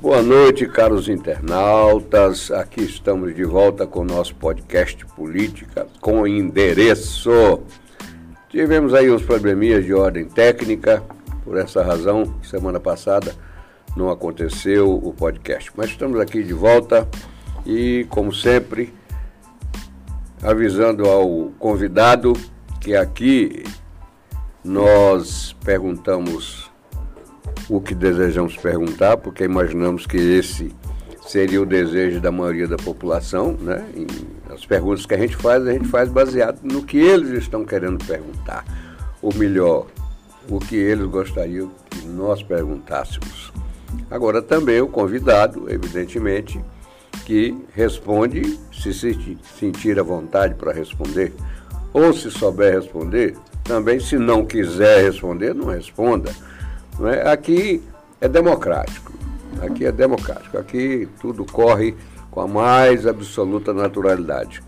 Boa noite, caros internautas. Aqui estamos de volta com o nosso podcast Política com endereço. Tivemos aí uns probleminhas de ordem técnica, por essa razão, semana passada não aconteceu o podcast. Mas estamos aqui de volta e, como sempre, avisando ao convidado que aqui nós perguntamos o que desejamos perguntar, porque imaginamos que esse seria o desejo da maioria da população, né? E as perguntas que a gente faz, a gente faz baseado no que eles estão querendo perguntar. Ou melhor, o que eles gostariam que nós perguntássemos. Agora também o convidado, evidentemente, que responde se sentir à vontade para responder, ou se souber responder, também se não quiser responder, não responda. Não é? Aqui é democrático. Aqui é democrático. Aqui tudo corre com a mais absoluta naturalidade.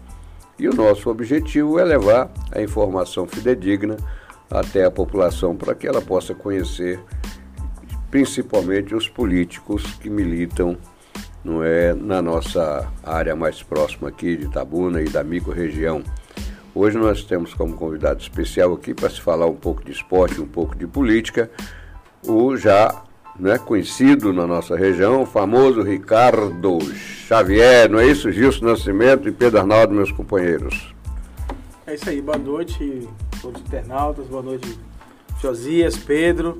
E o nosso objetivo é levar a informação fidedigna até a população para que ela possa conhecer principalmente os políticos que militam não é, na nossa área mais próxima aqui de Tabuna e da micro-região. Hoje nós temos como convidado especial aqui para se falar um pouco de esporte, um pouco de política, o já né, conhecido na nossa região, o famoso Ricardo Xavier, não é isso? Gilson Nascimento e Pedro Arnaldo, meus companheiros. É isso aí, boa noite todos os internautas, boa noite Josias, Pedro,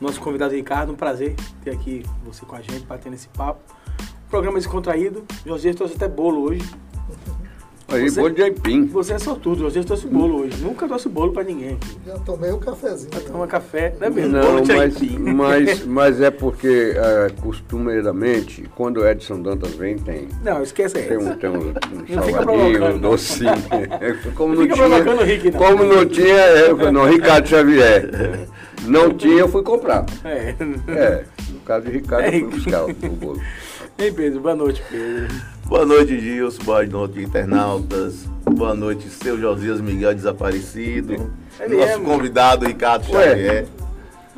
nosso convidado Ricardo, um prazer ter aqui você com a gente, batendo esse papo. programa descontraído, Josias trouxe até bolo hoje. Aí, você, bolo de aipim. Você é sortudo, você trouxe bolo hoje. Nunca trouxe bolo pra ninguém. Já tomei um cafezinho. Já toma café, não é mesmo? Não, bolo de mas, aipim. Mas, mas é porque, uh, costumeiramente, quando o Edson Dantas vem, tem. Não, esquece Tem um, tem um, um salgadinho, um docinho. como não, fica tinha, Rick, não. como não tinha, eu, não, Ricardo Xavier. Não tinha, eu fui comprar. É. É, no caso de Ricardo, É, eu fui buscar o, o bolo. Ei, Pedro, boa noite, Pedro. Boa noite, Gilson. Boa noite, internautas. Boa noite, seu Josias Miguel Desaparecido. É Nosso mesmo? convidado, Ricardo Ué. Xavier.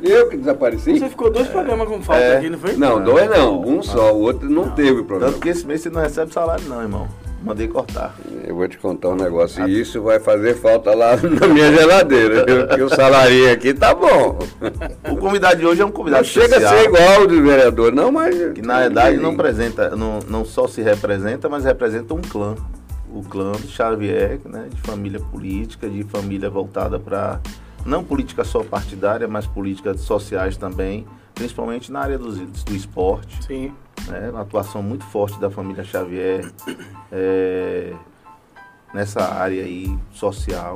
Eu que desapareci? Você ficou dois programas com falta É. aqui, não foi? Não, dois não, um só, o outro não teve problema. Tanto que esse mês você não recebe salário, não, irmão. Mandei cortar. Eu vou te contar um negócio, e isso vai fazer falta lá na minha geladeira? Porque o salarinho aqui tá bom. O convidado de hoje é um Não convidado chega a ser igual do vereador, não, mas. Que na verdade não apresenta, não, não só se representa, mas representa um clã. O clã de Xavier, né, de família política, de família voltada para não política só partidária, mas políticas sociais também, principalmente na área do, do esporte. Sim. Né, uma atuação muito forte da família Xavier é, nessa área aí social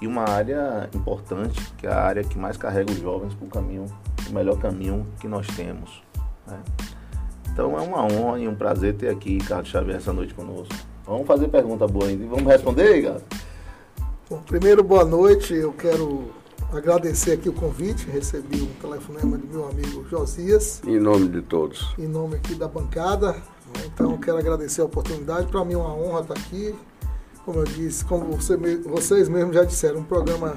e uma área importante que é a área que mais carrega os jovens para o caminho, o melhor caminho que nós temos. né. Então é uma honra e um prazer ter aqui Carlos Xavier essa noite conosco. Vamos fazer pergunta boa ainda. e Vamos responder, Gato? Bom, primeiro, boa noite. Eu quero agradecer aqui o convite. Recebi um telefonema do meu amigo Josias, Em nome de todos. em nome aqui da bancada. né? Então, quero agradecer a oportunidade. Para mim é uma honra estar aqui. Como eu disse, como você vocês mesmos já disseram, um programa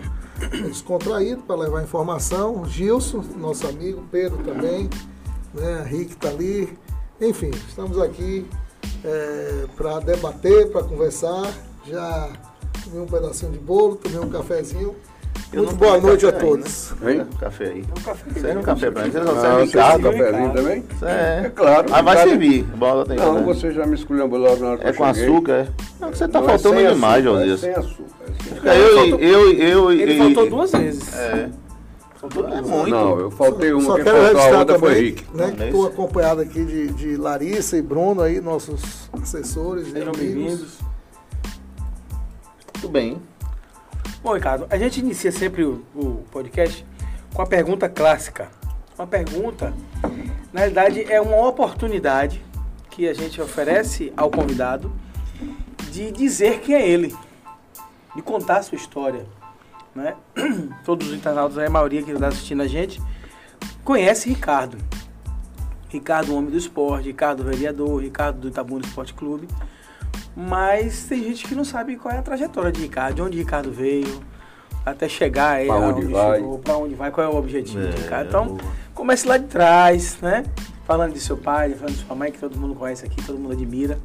descontraído para levar informação. Gilson, nosso amigo, Pedro também, né? Rick está ali. Enfim, estamos aqui para debater, para conversar. Já tomei um pedacinho de bolo, tomei um cafezinho. Eu Muito não boa noite a café todos. Hein? Um café aí. Um café. Serve um café pra mim. Você não Ah, serve você em quer casa? cafezinho também? É. É claro. Mas vai servir. Bola tem Não, né? você já me esculhambou logo na hora que É com açúcar, é? Não, você tá Não, é faltando demais, Josias. É sem açúcar. é Eu, eu, eu, Ele e- faltou duas vezes. É. Faltou É muito. Não, eu faltei uma, Só quem quero registrar outra foi também, Rick. né, Não, que é estou acompanhado aqui de, de Larissa e Bruno aí, nossos assessores Sejam amigos. bem-vindos. Muito bem. Bom, Ricardo, a gente inicia sempre o, o podcast com a pergunta clássica. Uma pergunta, na realidade, é uma oportunidade que a gente oferece ao convidado de dizer quem é ele, de contar a sua história. Né? Todos os internautas, a maioria que está assistindo a gente, conhece Ricardo. Ricardo, homem do esporte, Ricardo, vereador, Ricardo do Itabuna Esporte Clube. Mas tem gente que não sabe qual é a trajetória de Ricardo, de onde Ricardo veio, até chegar aí, Pra onde vai. chegou, pra onde vai, qual é o objetivo de É, Ricardo. Então, boa. comece lá de trás, né? falando de seu pai, falando de sua mãe, que todo mundo conhece aqui, todo mundo admira.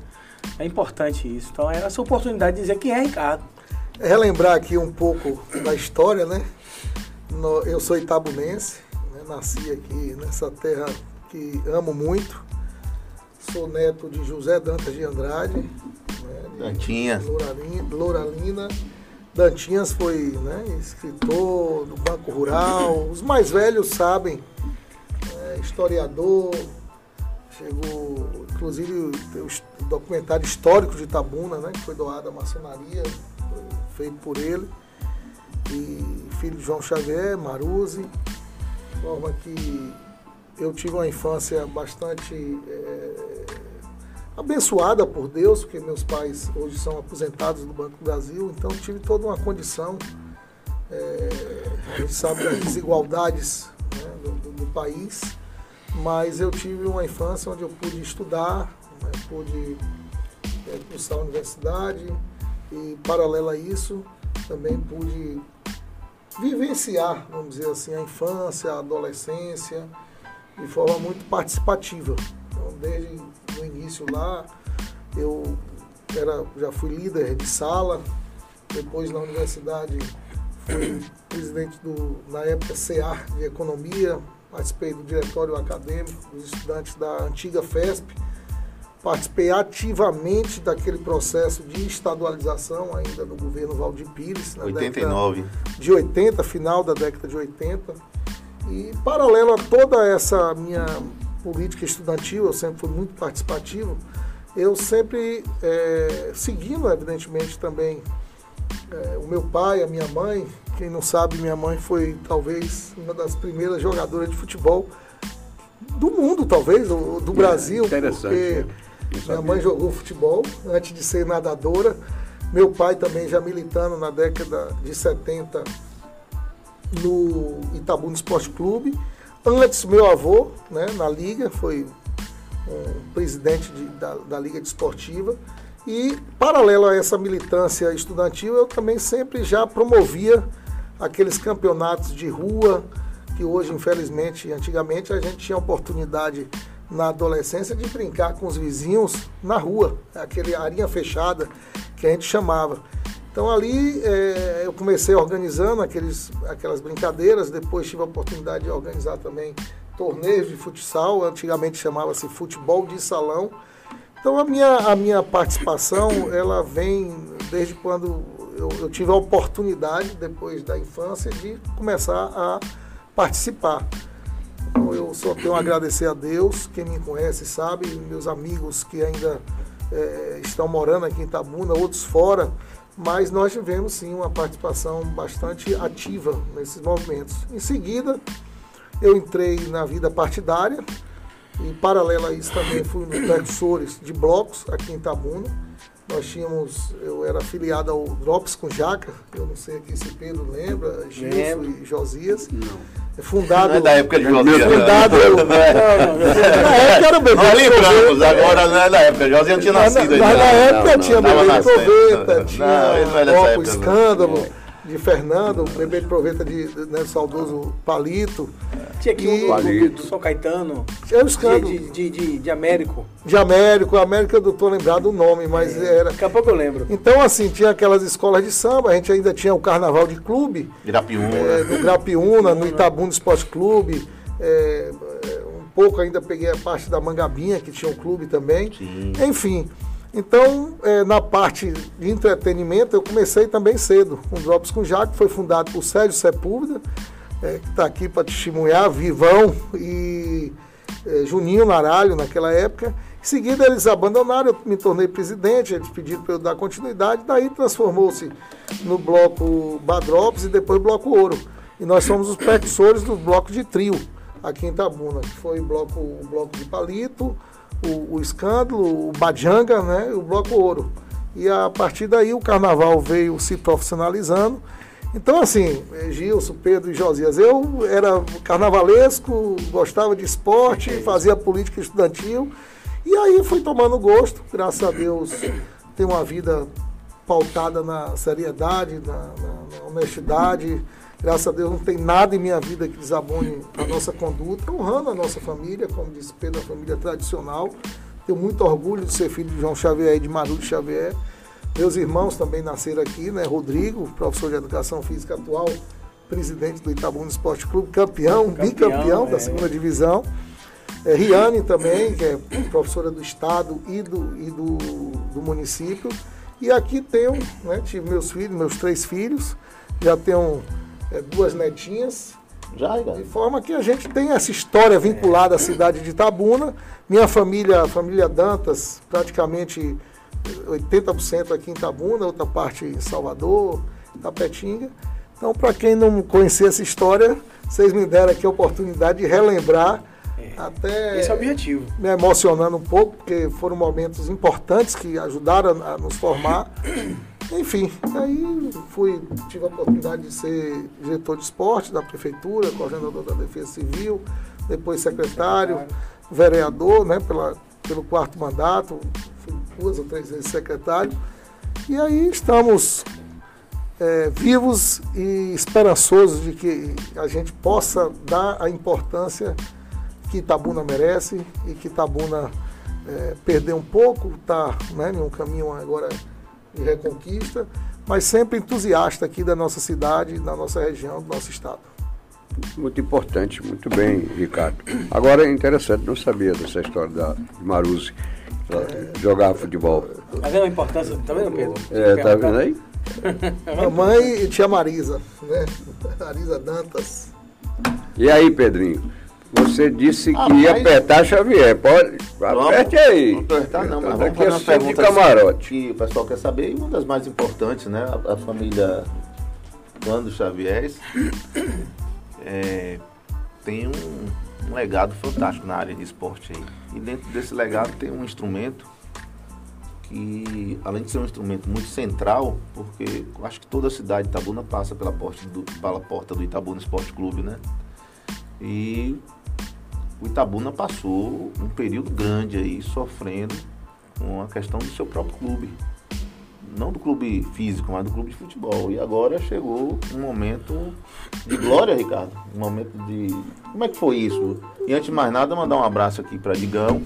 É importante isso. Então é essa oportunidade de dizer quem é Ricardo. Relembrar aqui um pouco da história, né? No- eu sou itabunense, né? nasci aqui nessa terra que amo muito. Sou neto de José Dantas de Andrade, né? de Dantinhas. Louralina. Dantinhas foi né, escritor do Banco Rural. Os mais velhos sabem, né, historiador. Chegou, inclusive, o documentário histórico de Itabuna, né, que foi doado à maçonaria, feito por ele. E filho de João Xavier, Maruzzi. De forma que eu tive uma infância bastante eh, abençoada por Deus, porque meus pais hoje são aposentados do Banco do Brasil, então tive toda uma condição. eh, a gente sabe das desigualdades né, do, do- país, mas eu tive uma infância onde eu pude estudar, né, pude eh, cursar a universidade e, paralelo a isso, também pude vivenciar, vamos dizer assim, a infância, a adolescência, de forma muito participativa. Então, desde o início lá, eu era, já fui líder de sala, depois na universidade fui presidente do, na época, CEAR de Economia, participei do diretório acadêmico dos estudantes da antiga FESP, participei ativamente daquele processo de estadualização ainda do governo Valdir Pires, na década 89. de 80, final da década de 80. E paralelo a toda essa minha política estudantil, eu sempre fui muito participativo, eu sempre, eh, seguindo evidentemente também eh, o meu pai, a minha mãe, quem não sabe, minha mãe foi talvez uma das primeiras jogadoras de futebol do mundo, talvez, ou do Brasil, interessante, porque é. Não minha mãe jogou futebol antes de ser nadadora. Meu pai também já militando na década de 70 no Itabuna Esporte Clube. Antes, meu avô, né, na Liga, foi um presidente de- da, da Liga Desportiva. E, paralelo a essa militância estudantil, eu também sempre já promovia aqueles campeonatos de rua, que hoje, infelizmente, antigamente a gente tinha oportunidade na adolescência de brincar com os vizinhos na rua, aquele arinha fechada que a gente chamava. Então ali eh, eu comecei organizando aqueles, aquelas brincadeiras, depois tive a oportunidade de organizar também torneios de futsal, antigamente chamava-se futebol de salão. Então a minha, a minha participação, ela vem desde quando eu, eu tive a oportunidade, depois da infância, de começar a participar. Então eu só tenho a agradecer a Deus, quem me conhece sabe, meus amigos que ainda eh, estão morando aqui em Itabuna, outros fora, mas nós tivemos sim uma participação bastante ativa nesses movimentos. Em seguida, eu entrei na vida partidária e paralelo a isso também fui um dos precursores de blocos aqui em Itabuna. Nós tínhamos, eu era afiliado ao Drops com Jaca, eu não sei aqui se Pedro lembra, Gilson e Josias. Não. É fundado. Não é da época de Josias. Meu né? Fundado. Não é. Na época era o bebê. Nós lembramos, agora não é da época. Josias não tinha nascido na, mas ainda. na época não, tinha não, Bebê de Proveta, tinha Não, não é Copo época, não. Escândalo de Fernando, o Bebê de Proveta de, de né, saudoso Palito. Tinha aqui E- um do, do, São Caetano, É o de, de, de, de, de Américo. de Américo, América eu não tô lembrado o nome, mas era. Daqui a pouco eu lembro. Então, assim, tinha aquelas escolas de samba, a gente ainda tinha o carnaval de clube, Irapiúna. é, no Grapiúna, no Itabuna Esporte Clube. é, é, um pouco ainda peguei a parte da Mangabinha, que tinha um clube também. Sim. Enfim, então, é, na parte de entretenimento, eu comecei também cedo, com Drops com Jaco, que foi fundado por Sérgio Sepúlveda, é, que está aqui para testemunhar, Vivão e é, Juninho Naralho naquela época. Em seguida, eles abandonaram, eu me tornei presidente, eles pediram para eu dar continuidade, daí transformou-se no bloco Badrops e depois bloco Ouro. E nós somos os precursores do bloco de trio aqui em Itabuna, que foi o bloco, o bloco de palito, o, o escândalo, o Bajanga, né, e o bloco ouro. E a partir daí o carnaval veio se profissionalizando. Então, assim, Gilson, Pedro e Josias, eu era carnavalesco, gostava de esporte, fazia política estudantil. E aí fui tomando gosto, graças a Deus, tenho uma vida pautada na seriedade, na, na- na honestidade. Graças a Deus não tem nada em minha vida que desabone a nossa conduta, honrando a nossa família, como disse Pedro, a família tradicional. Tenho muito orgulho de ser filho de João Xavier e de Maru Xavier. Meus irmãos também nasceram aqui, né? Rodrigo, professor de Educação Física atual, presidente do Itabuna Esporte Clube, campeão, campeão bicampeão é. da segunda divisão. É, Riane também, que é professora do Estado e do, e do, do município. E aqui tenho, né, tive meus filhos, meus três filhos, já tenho é, duas netinhas. Já, já. De forma que a gente tem essa história vinculada à cidade de Itabuna. Minha família, a família Dantas, praticamente 80% aqui em Itabuna, outra parte em Salvador, Tapetinga. Então, para quem não conhecia essa história, vocês me deram aqui a oportunidade de relembrar. É, até esse é o objetivo. Me emocionando um pouco, porque foram momentos importantes que ajudaram a, a nos formar. Enfim, aí fui, tive a oportunidade de ser diretor de esporte da prefeitura, coordenador da Defesa Civil, depois secretário, vereador, né, pela, pelo quarto mandato, fui duas ou três vezes secretário. E aí estamos é, vivos e esperançosos de que a gente possa dar a importância que Itabuna merece e que Itabuna é, perdeu um pouco, está né, um caminho agora de reconquista, mas sempre entusiasta aqui da nossa cidade, da nossa região, do nosso estado. Muito importante, muito bem, Ricardo. Agora é interessante, não sabia dessa história da Maruse é, jogar futebol. Tá vendo a importância? Tá vendo, Pedro? É, tá vendo aí? Mamãe e tia Marisa, né? Marisa Dantas. E aí, Pedrinho? Você disse que ia apertar Xavier. Pode. Aperte aí. Não apertar não, mas vamos fazer uma pergunta de camarote. que o pessoal quer saber, e uma das mais importantes, né? A, a família Wando Xavier é, tem um, um legado fantástico na área de esporte aí. E dentro desse legado tem um instrumento que, além de ser um instrumento muito central, porque acho que toda a cidade de Itabuna passa pela porta do, pela porta do Itabuna Esporte Clube, né? E o Itabuna passou um período grande aí sofrendo com a questão do seu próprio clube. Não do clube físico, mas do clube de futebol. E agora chegou um momento de glória, Ricardo. Um momento de. Como é que foi isso? E antes de mais nada, mandar um abraço aqui para Digão,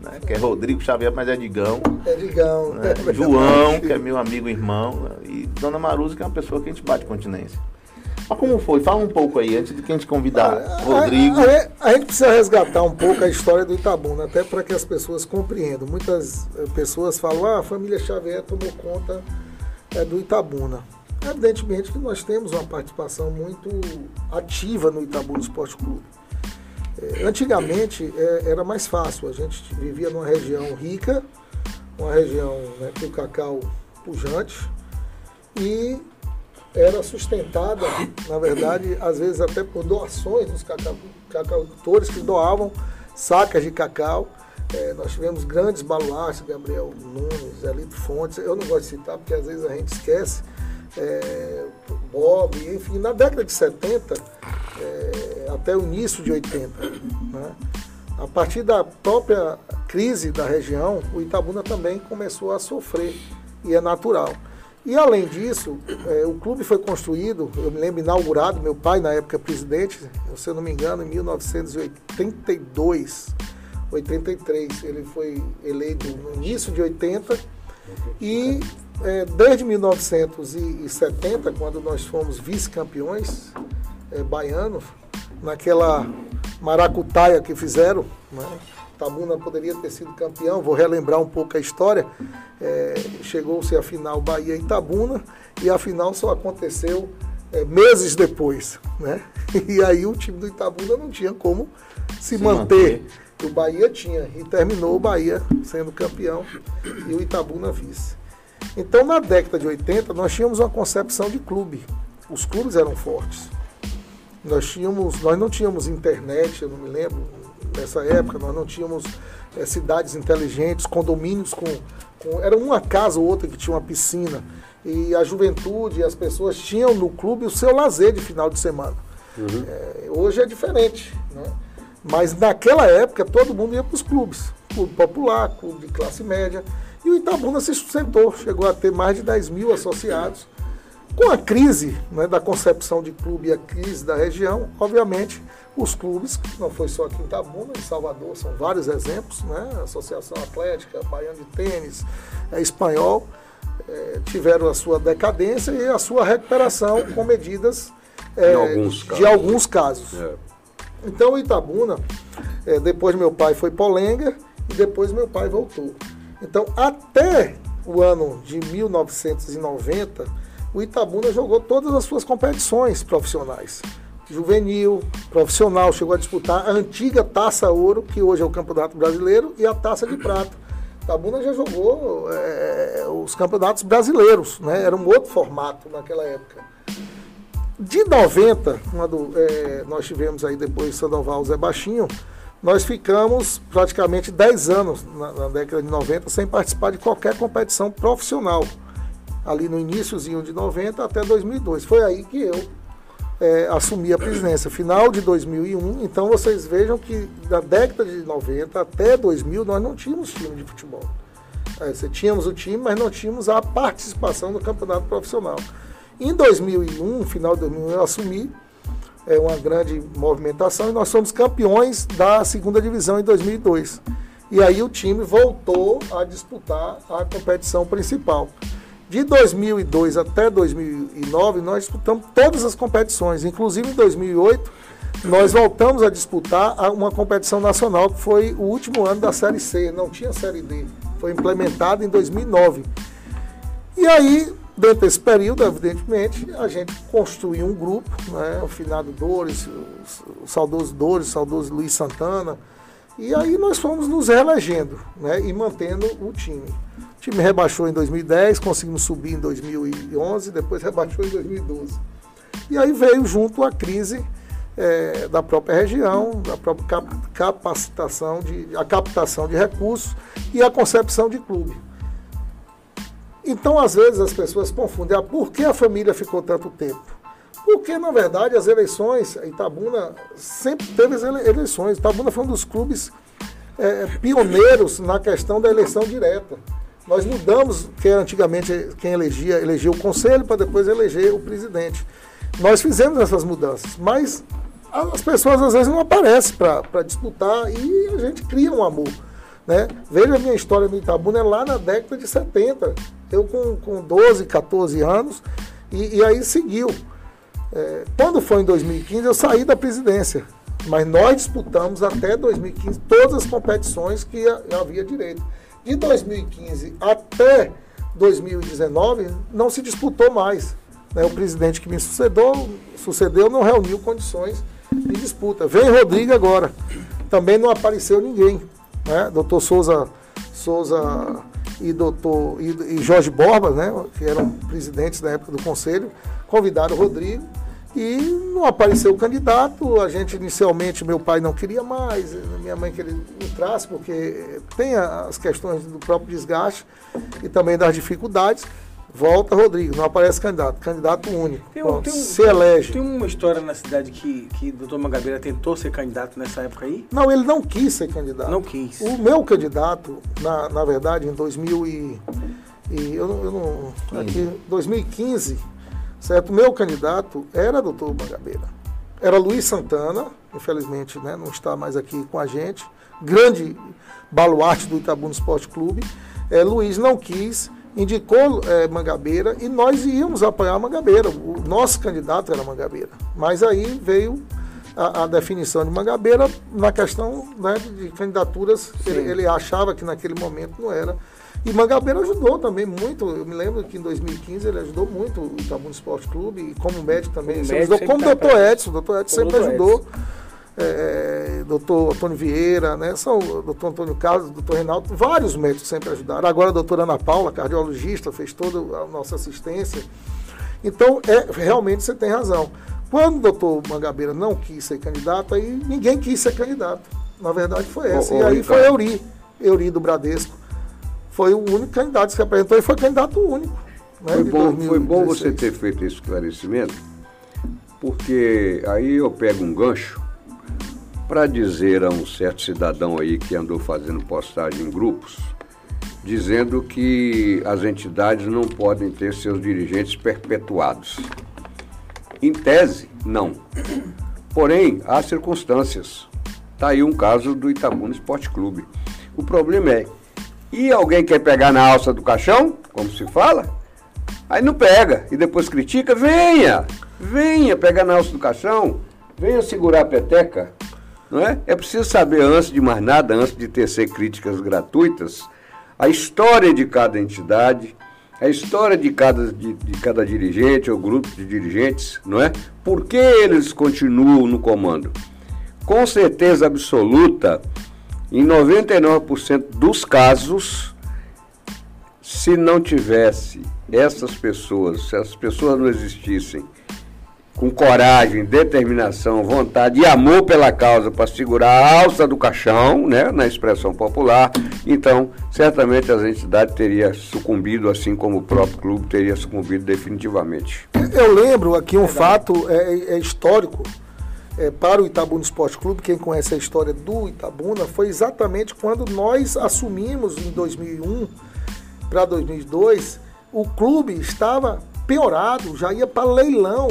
né? que é Rodrigo Xavier, mas é Digão. É Digão. Né? João, que é meu amigo e irmão, e Dona Maruza, que é uma pessoa que a gente bate continência. Mas como foi? Fala um pouco aí, antes de que a gente convidar a, Rodrigo. A, a, a, gente precisa resgatar um pouco a história do Itabuna, até para que as pessoas compreendam. Muitas eh, pessoas falam, ah, a família Xavier tomou conta é, do Itabuna. Evidentemente que nós temos uma participação muito ativa no Itabuna Esporte Clube. É, antigamente é, era mais fácil, a gente vivia numa região rica, uma região né, com cacau pujante, e era sustentada, na verdade, às vezes até por doações dos cacaucultores que doavam sacas de cacau. É, nós tivemos grandes baluartes, Gabriel Nunes, Elito Fontes, eu não gosto de citar porque às vezes a gente esquece, é, Bob, enfim, na década de 70 é, até o início de 80. Né? A partir da própria crise da região, o Itabuna também começou a sofrer, e é natural. E além disso, é, o clube foi construído, eu me lembro, inaugurado, meu pai na época presidente, se eu não me engano, em 1982, 83. Ele foi eleito no início de 80 e é, desde 1970, quando nós fomos vice-campeões é, baianos, naquela maracutaia que fizeram, né? Tabuna poderia ter sido campeão, vou relembrar um pouco a história. É, Chegou-se a final Bahia e Itabuna e a final só aconteceu é, meses depois. Né? E aí o time do Itabuna não tinha como se, se manter. manter. O Bahia tinha e terminou o Bahia sendo campeão e o Itabuna vice. Então na década de 80 nós tínhamos uma concepção de clube. Os clubes eram fortes. Nós, tínhamos, nós não tínhamos internet, eu não me lembro, nessa época, nós não tínhamos é, cidades inteligentes, condomínios com, com. Era uma casa ou outra que tinha uma piscina. E a juventude, as pessoas tinham no clube o seu lazer de final de semana. Uhum. É, hoje é diferente. Né? Mas naquela época todo mundo ia para os clubes. Clube popular, clube de classe média. E o Itabuna se sustentou, chegou a ter mais de 10 mil associados. Com a crise né, da concepção de clube e a crise da região, obviamente, os clubes, não foi só aqui em Itabuna, em Salvador, são vários exemplos, né? Associação Atlética, Baiano de Tênis, é, Espanhol, é, tiveram a sua decadência e a sua recuperação com medidas é, alguns de alguns casos. É. Então, Itabuna, é, depois meu pai foi Polenga e depois meu pai voltou. Então, até o ano de 1990, o Itabuna jogou todas as suas competições profissionais. Juvenil, profissional, chegou a disputar a antiga Taça Ouro, que hoje é o Campeonato Brasileiro, e a Taça de Prata. Itabuna já jogou é, os campeonatos brasileiros, né? era um outro formato naquela época. De 90, quando é, nós tivemos aí depois Sandoval Zé Baixinho, nós ficamos praticamente 10 anos na, na, década de 90 sem participar de qualquer competição profissional. Ali no iníciozinho de 90 até 2002. Foi aí que eu é, assumi a presidência, final de 2001. Então vocês vejam que da década de 90 até 2000 nós não tínhamos time de futebol. É, tínhamos o time, mas não tínhamos a participação no campeonato profissional. Em 2001, final de 2001, eu assumi é, uma grande movimentação e nós somos campeões da segunda divisão em 2002. E aí o time voltou a disputar a competição principal. De 2002 até 2009, nós disputamos todas as competições, inclusive em 2008, nós voltamos a disputar uma competição nacional, que foi o último ano da Série C, não tinha Série D, foi implementada em 2009. E aí, Dentro desse período, evidentemente, a gente construiu um grupo, né, o finado Dores, o, saudoso Dores, o saudoso Luiz Santana, e aí nós fomos nos reelegendo né, e mantendo o time. O time rebaixou em 2010, conseguimos subir em 2011, depois rebaixou em 2012. E aí veio junto a crise é, da própria região, da própria capacitação, de, a captação de recursos e a concepção de clube. Então, às vezes, as pessoas confundem. Ah, por que a família ficou tanto tempo? Porque, na verdade, as eleições, Itabuna sempre teve eleições. Itabuna foi um dos clubes é, pioneiros na questão da eleição direta. Nós mudamos, que antigamente quem elegia, elegia o conselho para depois eleger o presidente. Nós fizemos essas mudanças, mas as pessoas às vezes não aparecem para disputar e a gente cria um amor. Né? Veja a minha história no Itabuna, é lá na década de 70. Eu com, com 12, 14 anos, e, e aí seguiu. É, quando foi em 2015, eu saí da presidência. Mas nós disputamos até 2015 todas as competições que havia direito. De 2015 até 2019, não se disputou mais. Né? O presidente que me sucedeu, sucedeu não reuniu condições de disputa. Vem Rodrigo agora. Também não apareceu ninguém né? Doutor Souza, Souza e doutor e, e Jorge Borba, né? Que eram presidentes da época do conselho, convidaram o Rodrigo e não apareceu o candidato. A gente inicialmente meu pai não queria mais, minha mãe queria entrasse porque tem as questões do próprio desgaste e também das dificuldades. Volta Rodrigo, não aparece candidato, candidato único. Tem, Pronto, tem um, se elege. Tem uma história na cidade que, que o doutor Mangabeira tentou ser candidato nessa época aí? Não, ele não quis ser candidato. Não quis. O meu candidato, na, na verdade, em 2000 e, e eu, eu não, aqui, 2015, certo? O meu candidato era doutor Mangabeira. Era Luiz Santana, infelizmente né, não está mais aqui com a gente, grande baluarte do Itabuna Esporte Clube. É, Luiz não quis indicou é, Mangabeira e nós íamos apoiar Mangabeira. O nosso candidato era Mangabeira. Mas aí veio a, a definição de Mangabeira na questão né, de candidaturas. Ele, ele, achava que naquele momento não era. E Mangabeira ajudou também muito. Eu me lembro que em 2015 ele ajudou muito o Itabuna Esporte Clube e como médico também. Como, médico ajudou, como o doutor Edson. O doutor Edson sempre ajudou. Edson é, é, doutor Antônio Vieira, né? São doutor Antônio Carlos, doutor Reinaldo, vários médicos sempre ajudaram. Agora a doutora Ana Paula, cardiologista, fez toda a nossa assistência. Então, é, realmente você tem razão. Quando o doutor Mangabeira não quis ser candidato, aí ninguém quis ser candidato. Na verdade foi essa. e aí foi Euri, Euri do Bradesco. Foi o único candidato que se apresentou e foi candidato único. Né, foi, bom, foi bom você ter feito esse esclarecimento, porque aí eu pego um gancho para dizer a um certo cidadão aí que andou fazendo postagem em grupos dizendo que as entidades não podem ter seus dirigentes perpetuados. Em tese, não. Porém, há circunstâncias. Está aí um caso do Itabuna Esporte Clube. O problema é, e alguém quer pegar na alça do caixão, como se fala? Aí não pega e depois critica, venha, venha pegar na alça do caixão, venha segurar a peteca. Não é? é preciso saber, antes de mais nada, antes de tecer críticas gratuitas, a história de cada entidade, a história de cada, de, de, cada dirigente ou grupo de dirigentes, não é? Por que eles continuam no comando? Com certeza absoluta, em 99% dos casos, se não tivesse essas pessoas, se as pessoas não existissem com coragem, determinação, vontade e amor pela causa para segurar a alça do caixão, né, na expressão popular, então certamente as entidades teriam sucumbido, assim como o próprio clube teria sucumbido definitivamente. Eu lembro aqui um fato é, é histórico é, para o Itabuna Esporte Clube, quem conhece a história do Itabuna, foi exatamente quando nós assumimos em 2001 para 2002, o clube estava piorado, já ia para leilão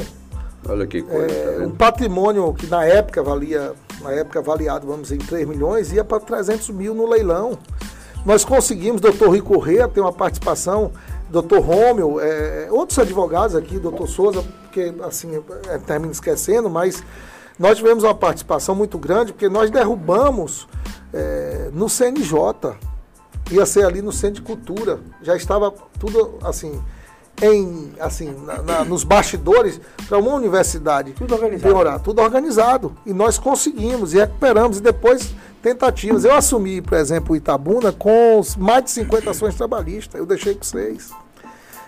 Olha que coisa. É, tá um patrimônio que na época valia, na época avaliado, vamos dizer, em 3 milhões, ia para 300 mil no leilão. Nós conseguimos, doutor Rui Corrêa tem uma participação, doutor Rômio, é, outros advogados aqui, doutor Souza, porque assim, é, termino esquecendo, mas nós tivemos uma participação muito grande, porque nós derrubamos é, no CNJ, ia ser ali no Centro de Cultura, já estava tudo assim em, assim, na, na, nos bastidores para uma universidade tudo organizado. piorar, tudo organizado. E nós conseguimos e recuperamos. E depois tentativas. Eu assumi, por exemplo, o Itabuna com mais de 50 ações trabalhistas. Eu deixei com seis.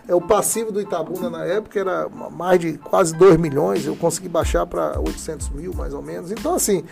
É, o passivo do Itabuna na época era mais de quase 2 milhões. Eu consegui baixar para 800 mil, mais ou menos. Então, assim,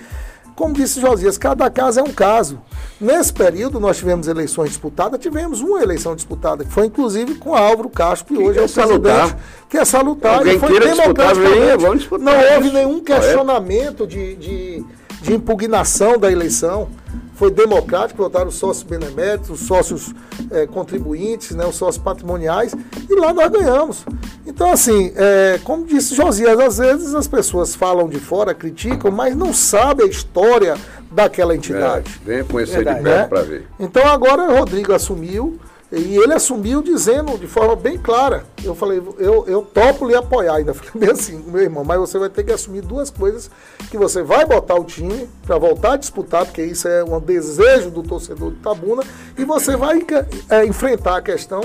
como disse Josias, cada caso é um caso. Nesse período, nós tivemos eleições disputadas, tivemos uma eleição disputada, que foi inclusive com Álvaro Castro, que, que hoje é, é o salutar. presidente, que é salutar. Alguém foi democraticamente. Não houve nenhum questionamento de, de, de impugnação da eleição foi democrático, votaram os sócios beneméritos, os sócios é, contribuintes, né, os sócios patrimoniais, e lá nós ganhamos. Então, assim, é, como disse Josias, às vezes as pessoas falam de fora, criticam, mas não sabem a história daquela entidade. É, vem conhecer Verdade, de perto né? para ver. Então, agora o Rodrigo assumiu, e ele assumiu dizendo de forma bem clara. Eu falei, eu, eu topo lhe apoiar. Ainda falei bem assim, meu irmão, mas você vai ter que assumir duas coisas que você vai botar o time para voltar a disputar, porque isso é um desejo do torcedor do Tabuna, e você vai é, enfrentar a questão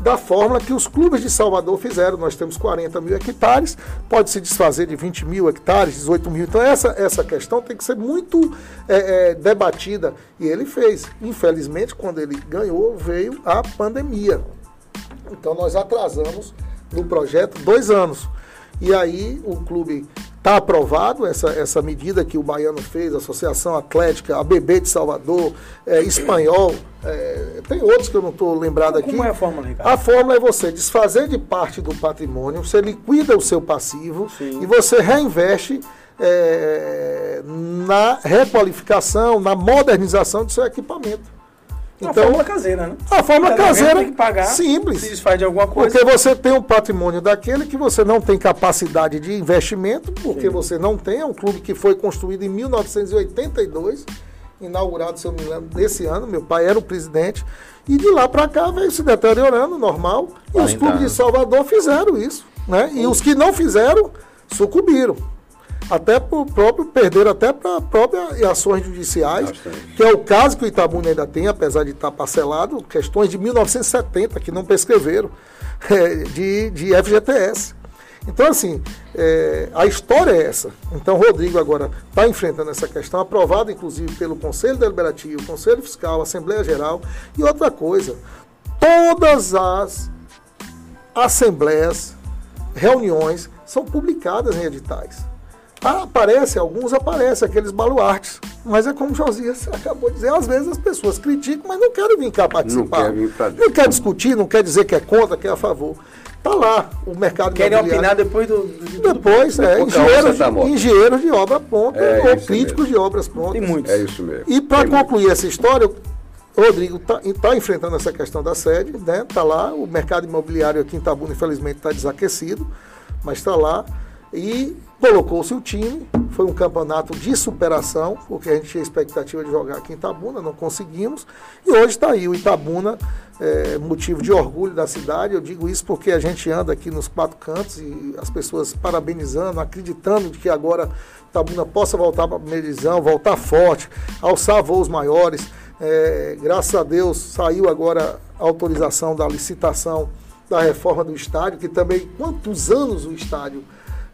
da fórmula que os clubes de Salvador fizeram. Nós temos 40 mil hectares, pode se desfazer de 20 mil hectares, 18 mil. Então, essa, essa questão tem que ser muito é, é, debatida. E ele fez. Infelizmente, quando ele ganhou, veio a pandemia. Então, nós atrasamos no projeto dois anos. E aí, o clube Está aprovado essa, essa medida que o Baiano fez, a Associação Atlética, a BB de Salvador, é, Espanhol, é, tem outros que eu não estou lembrado aqui. Como é a fórmula, Ricardo? A fórmula é você desfazer de parte do patrimônio, você liquida o seu passivo Sim. e você reinveste é, na requalificação, na modernização do seu equipamento. Então, a fórmula caseira, né? A fórmula caseira. Tem que pagar. Simples. Se desfaz de alguma coisa. Porque você tem um patrimônio daquele que você não tem capacidade de investimento, porque Sim. você não tem. É um clube que foi construído em 1982, inaugurado, se eu me lembro, nesse ano. Meu pai era o presidente. E de lá para cá veio se deteriorando, normal. E os clubes de Salvador fizeram isso. Né? E os que não fizeram, sucumbiram até por próprio perder até para próprias ações judiciais, Bastante. que é o caso que o Itabuna ainda tem, apesar de estar parcelado, questões de 1970 que não prescreveram, é, de, de FGTS. Então, assim, é, a história é essa. Então, Rodrigo agora está enfrentando essa questão, aprovada inclusive pelo Conselho Deliberativo, Conselho Fiscal, Assembleia Geral. E outra coisa, todas as assembleias, reuniões, são publicadas em editais. Ah, aparece, alguns aparecem, aqueles baluartes. Mas é como o Josias acabou de dizer, às vezes as pessoas criticam, mas não querem vir cá participar. Não quer, vir pra não quer discutir, não quer dizer que é contra, que é a favor. Está lá o mercado Querem opinar depois do. do depois, do... é. Engenheiros, tá engenheiros de obra pronta é ou críticos mesmo. de obras prontas. Tem muitos. É isso mesmo. E para concluir muito. essa história, Rodrigo está tá enfrentando essa questão da sede, né? Está lá, o mercado imobiliário aqui em Itabuna, infelizmente, está desaquecido, mas está lá. E colocou-se o time, foi um campeonato de superação, porque a gente tinha expectativa de jogar aqui em Itabuna, não conseguimos. E hoje está aí o Itabuna, é, motivo de orgulho da cidade. Eu digo isso porque a gente anda aqui nos quatro cantos e as pessoas parabenizando, acreditando de que agora Itabuna possa voltar para a divisão, voltar forte, alçar voos maiores. É, graças a Deus saiu agora a autorização da licitação da reforma do estádio, que também, quantos anos o estádio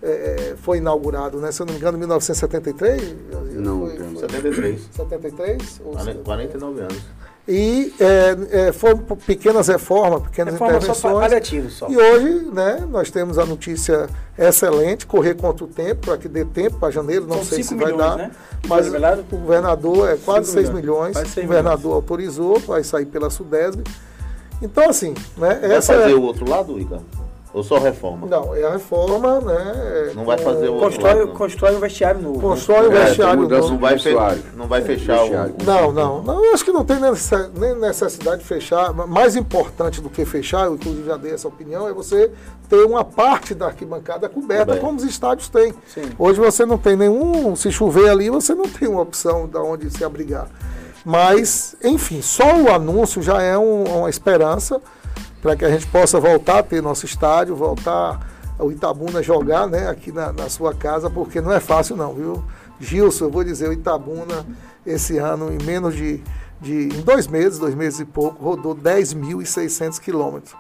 é, foi inaugurado, né? Se eu não me engano, em 1973? Não, foi, foi 73. 73? Ou 49 anos. E é, é, foram pequenas reformas, pequenas Reforma só intervenções. paliativo só. E hoje, né, nós temos a notícia excelente, correr contra o tempo, para que dê tempo para janeiro, não São sei se vai milhões, dar. né? Mas o governador é quase Cinco 6 milhões. milhões. O governador autorizou, vai sair pela Sudesb. Então, assim, né, Vai essa fazer é... o outro lado, Ricardo? Ou só reforma? Não, é a reforma, né? Não vai fazer o outro Constrói, lado, constrói um vestiário novo. Constrói o É, vestiário novo. Não vai, fe- não vai fechar Vestiário. o. Não, não, não. Eu acho que não tem nem necessidade de fechar. Mais importante do que fechar, eu inclusive já dei essa opinião, é você ter uma parte da arquibancada coberta, Coberta. como os estádios têm. Sim. Hoje você não tem nenhum. Se chover ali, você não tem uma opção de onde se abrigar. Mas, enfim, só o anúncio já é um- uma esperança para que a gente possa voltar a ter nosso estádio, voltar o Itabuna jogar né, aqui na, na sua casa, porque não é fácil não, viu? Gilson, eu vou dizer, o Itabuna esse ano, em menos de, de em dois meses, dois meses e pouco, rodou 10.600 quilômetros.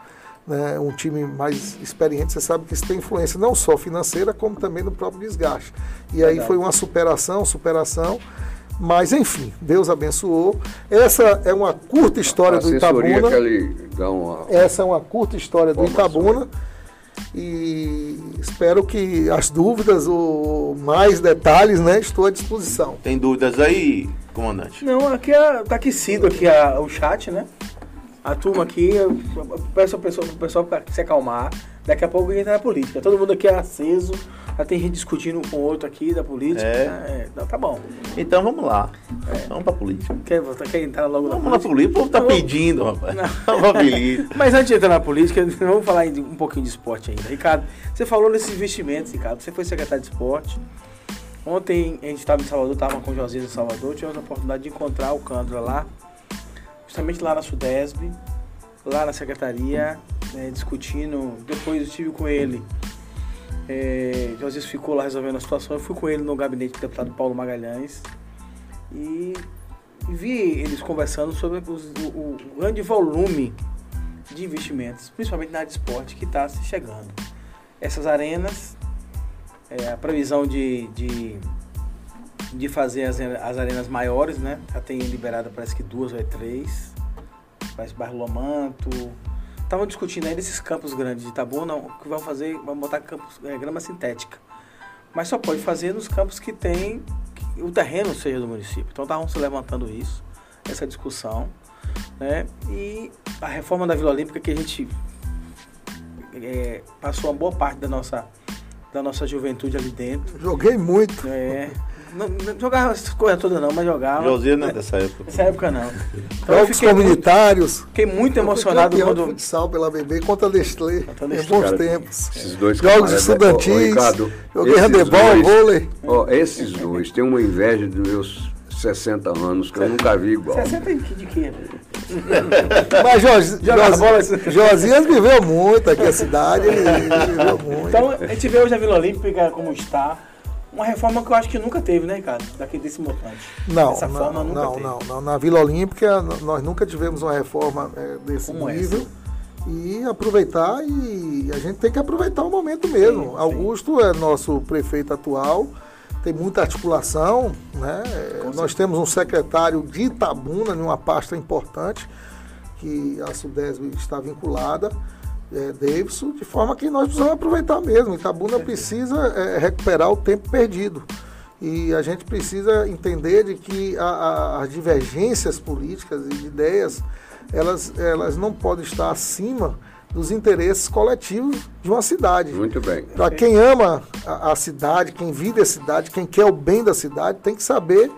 Né? Um time mais experiente, você sabe que isso tem influência não só financeira, como também no próprio desgaste. E aí Verdade. foi uma superação, superação. Mas, enfim, Deus abençoou. Essa é uma curta história a do Itabuna. que ele dá uma... Essa é uma curta história do. Itabuna. E espero que as dúvidas ou mais detalhes, né, estou à disposição. Tem dúvidas aí, comandante? Não, aqui é, tá aquecido aqui a- o chat, né? A turma aqui, eu peço ao pessoal, pessoal pra se acalmar. Daqui a pouco entra na política. Todo mundo aqui é aceso. Já tem gente discutindo um com o outro aqui da política. É. É, não, tá bom. Então vamos lá. Vamos pra política. Quer, quer entrar logo na Vamos na política? política. O povo tá Não. pedindo, rapaz. Vamos política. Mas antes de entrar na política, vamos falar um pouquinho de esporte ainda. Ricardo, você falou nesses investimentos, Ricardo. Você foi secretário de esporte. Ontem a gente estava em Salvador, estava com o Josias em Salvador. Tivemos a oportunidade de encontrar o Candra lá, justamente lá na Sudesb, lá na secretaria, né, discutindo. Depois eu estive com ele. É, Josias ficou lá resolvendo a situação. Eu fui com ele no gabinete do deputado Paulo Magalhães e vi eles conversando sobre os- o, o grande volume de investimentos, principalmente na área de esporte, que está se chegando. Essas arenas, é, a previsão de, de, de fazer as, as arenas maiores, né? Já tem liberado parece que duas ou três. Parece bairro Lomanto. Estavam discutindo ainda esses campos grandes de Itabuna, que vão fazer, vão botar campos, é, grama sintética. Mas só pode fazer nos campos que tem que o terreno seja do município. Então estavam se levantando isso, essa discussão. Né? E a reforma da Vila Olímpica que a gente é, passou uma boa parte da nossa, da nossa juventude ali dentro. Joguei muito. É, não, não jogava essas coisas todas não, mas jogava. Josias não é dessa época. Nessa época não. Então Jogos fiquei muito, comunitários. fiquei muito emocionado quando. futsal pela BB contra a Nestlé. Contra Em bons Cara, tempos. Esses dois Jogos camaradas, estudantis. ó, ó, Ricardo, Joguei handebol, vôlei. Ó, esses dois têm uma inveja dos meus 60 anos que eu nunca vi igual. 60 de de quê? Mas Jos- Jos-. Josias viveu muito aqui a cidade. Ele viveu muito. Então a gente vê hoje a Vila Olímpica como está. Uma reforma que eu acho que nunca teve, né, Ricardo? Daqui desse montante. Não, Dessa não, forma nunca não, teve. não, não. Na Vila Olímpica n- nós nunca tivemos uma reforma é, desse Como nível. E aproveitar e a gente tem que aproveitar o momento mesmo. Sim, sim. Augusto é nosso prefeito atual, tem muita articulação, né? É, Nós temos um secretário de Itabuna, numa pasta importante, que a Sudesb está vinculada, é, Davidson, de forma que nós precisamos aproveitar mesmo. Itabuna precisa é, recuperar o tempo perdido. E a gente precisa entender de que a- a- as divergências políticas e de ideias, elas, elas não podem estar acima dos interesses coletivos de uma cidade. Muito bem. Para quem ama a, a cidade, quem vive a cidade, quem quer o bem da cidade, tem que saber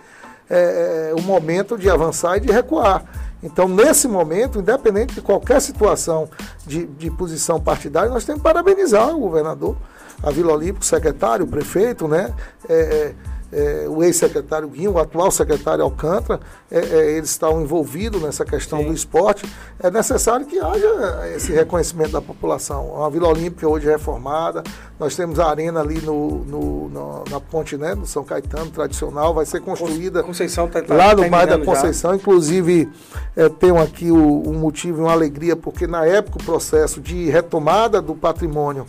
é, é, o momento de avançar e de recuar. Então, nesse momento, independente de qualquer situação de, de posição partidária, nós temos que parabenizar o governador, a Vila Olímpica, o secretário, o prefeito, né? É, é, é, o ex-secretário Guinho, o atual secretário Alcântara, é, é, eles estão envolvidos nessa questão Sim. do esporte. É necessário que haja esse reconhecimento da população. A Vila Olímpica hoje é reformada, nós temos a arena ali no, no, no na ponte né, do São Caetano, tradicional, vai ser construída Conceição tá, tá lá no bairro da Conceição. Já. Inclusive, é, tenho aqui o, um motivo e uma alegria, porque na época o processo de retomada do patrimônio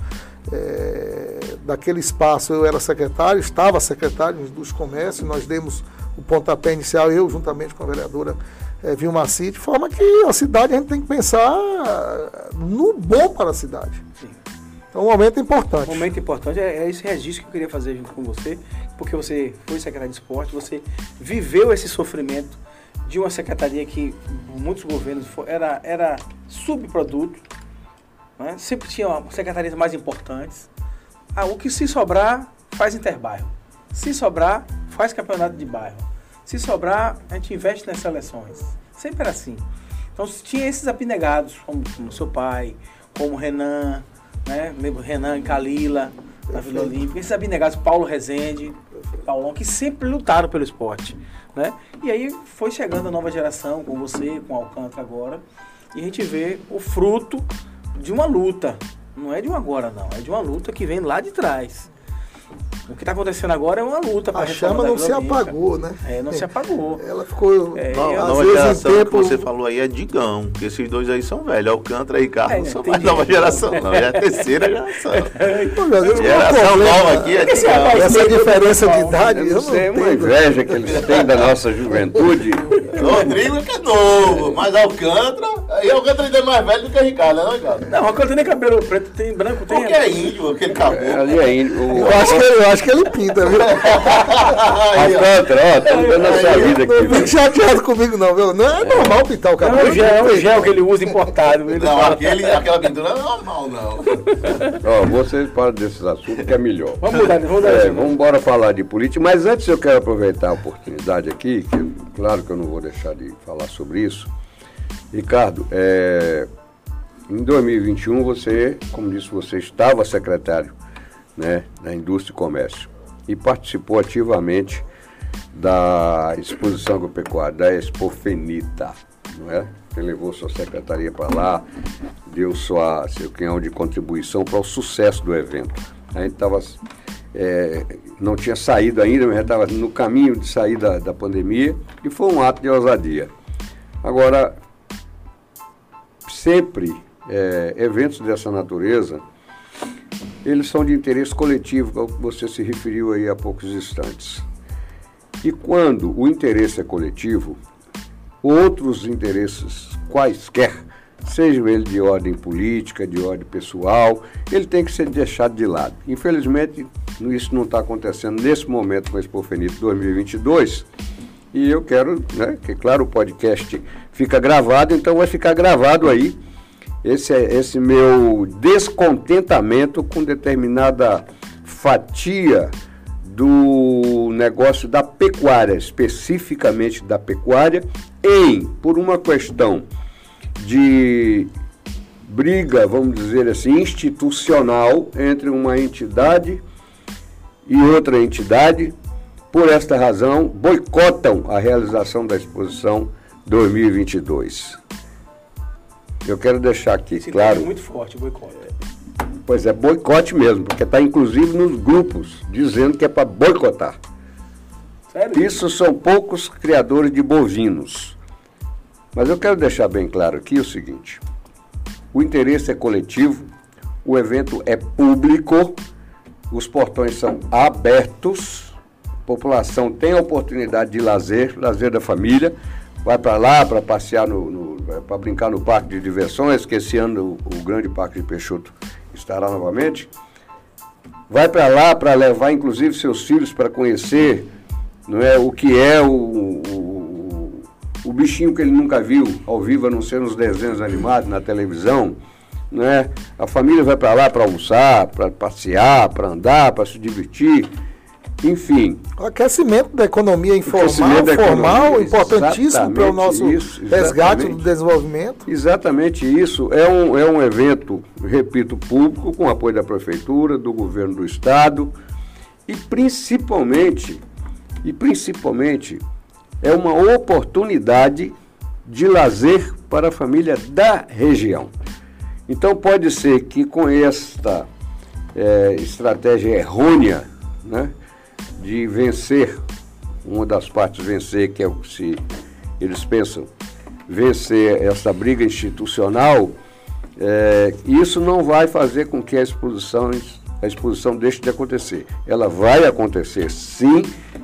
é, daquele espaço eu era secretário, estava secretário dos comércios, nós demos o pontapé inicial, eu juntamente com a vereadora é, Vilma Cid, de forma que a cidade a gente tem que pensar no bom para a cidade. Sim. Então, um momento importante. Um momento importante é, é, esse registro que eu queria fazer junto com você, porque você foi secretário de esporte, você viveu esse sofrimento de uma secretaria que muitos governos era, era subproduto, né? Sempre tinha secretarias mais importantes. Ah, o que se sobrar, faz interbairro. Se sobrar, faz campeonato de bairro. Se sobrar, a gente investe nas seleções. Sempre era assim. Então tinha esses abnegados, como, como seu pai, como Renan, né? Renan e Calila, na Vila Olímpica, esses abnegados, Paulo Rezende, Paulão, que sempre lutaram pelo esporte. Né? E aí foi chegando a nova geração, com você, com o Alcântara agora, e a gente vê o fruto de uma luta. Não é de um agora, não. É de uma luta que vem lá de trás. O que está acontecendo agora é uma luta para A chama não se apagou, né? É, não se apagou. Ela ficou. É, a nova geração tempo... que você falou aí é Digão, que esses dois aí são velhos. Alcântara e Ricardo é, não são mais nova geração, não. É a terceira geração. geração nova aqui é Digão. Essa diferença de idade, eu não sei. É uma inveja que eles têm da nossa juventude. Rodrigo é que é novo, mas Alcântara. E Alcântara ainda é mais velho do que Ricardo, né, Ricardo? Não, Alcântara tem cabelo preto, tem branco, tem. Porque é índio, aquele cabelo. É, ali é índio. Eu acho que eu acho que ele pinta, viu? Alcântara, ó, estamos vendo a sua vida aqui. Não fique chateado comigo, não, viu? Não é normal pintar o cabelo. É um gel, é um gel que ele usa importado. Não, aquele, aquela pintura não é normal, não. Ó, vocês param desses assuntos que é melhor. Vamos mudar, vamos dar é, Vamos embora falar de política, mas antes eu quero aproveitar a oportunidade aqui, que claro que eu não vou deixar de falar sobre isso. Ricardo, é, em 2021 você, como disse, você estava secretário né, da Indústria e Comércio e participou ativamente da exposição agropecuária, da Expofenita, não é? Você levou sua secretaria para lá, deu sua, seu quinhão de contribuição para o sucesso do evento. A gente estava, é, não tinha saído ainda, mas já estava no caminho de sair da, da pandemia e foi um ato de ousadia. Agora, sempre é, eventos dessa natureza eles são de interesse coletivo, ao que você se referiu aí há poucos instantes. E quando o interesse é coletivo, outros interesses quaisquer, sejam ele de ordem política, de ordem pessoal, ele tem que ser deixado de lado. Infelizmente, isso não está acontecendo nesse momento com a Expo Fenito 2022. E eu quero, né, que claro, o podcast fica gravado, então vai ficar gravado aí esse, esse meu descontentamento com determinada fatia do negócio da pecuária, especificamente da pecuária, em, por uma questão de briga, vamos dizer assim, institucional entre uma entidade e outra entidade. Por esta razão, boicotam a realização da exposição 2022. Eu quero deixar aqui Esse claro. É muito forte o boicote. Pois é, boicote mesmo, porque está inclusive nos grupos dizendo que é para boicotar. Sério? Isso são poucos criadores de bovinos. Mas eu quero deixar bem claro aqui o seguinte: o interesse é coletivo, o evento é público, os portões são abertos, a população tem a oportunidade de lazer, lazer da família vai para lá para passear no, no para brincar no parque de diversões, que esse ano o, o grande parque de Peixoto estará novamente. Vai para lá para levar inclusive seus filhos para conhecer não é, o que é o, o, o, bichinho que ele nunca viu ao vivo, a não ser nos desenhos animados, na televisão. Não é? A família vai para lá para almoçar, para passear, para andar, para se divertir. Enfim. O aquecimento da economia informal, formal, economia, importantíssimo para o nosso isso, resgate do desenvolvimento. Exatamente isso. É um, é um evento, repito, público, com apoio da prefeitura, do governo do estado e principalmente, e principalmente, é uma oportunidade de lazer para a família da região. Então pode ser que com esta eh, estratégia errônea, né, de vencer, uma das partes vencer, que é o que se eles pensam, vencer essa briga institucional, eh, isso não vai fazer com que a exposição, a exposição deixe de acontecer. Ela vai acontecer sim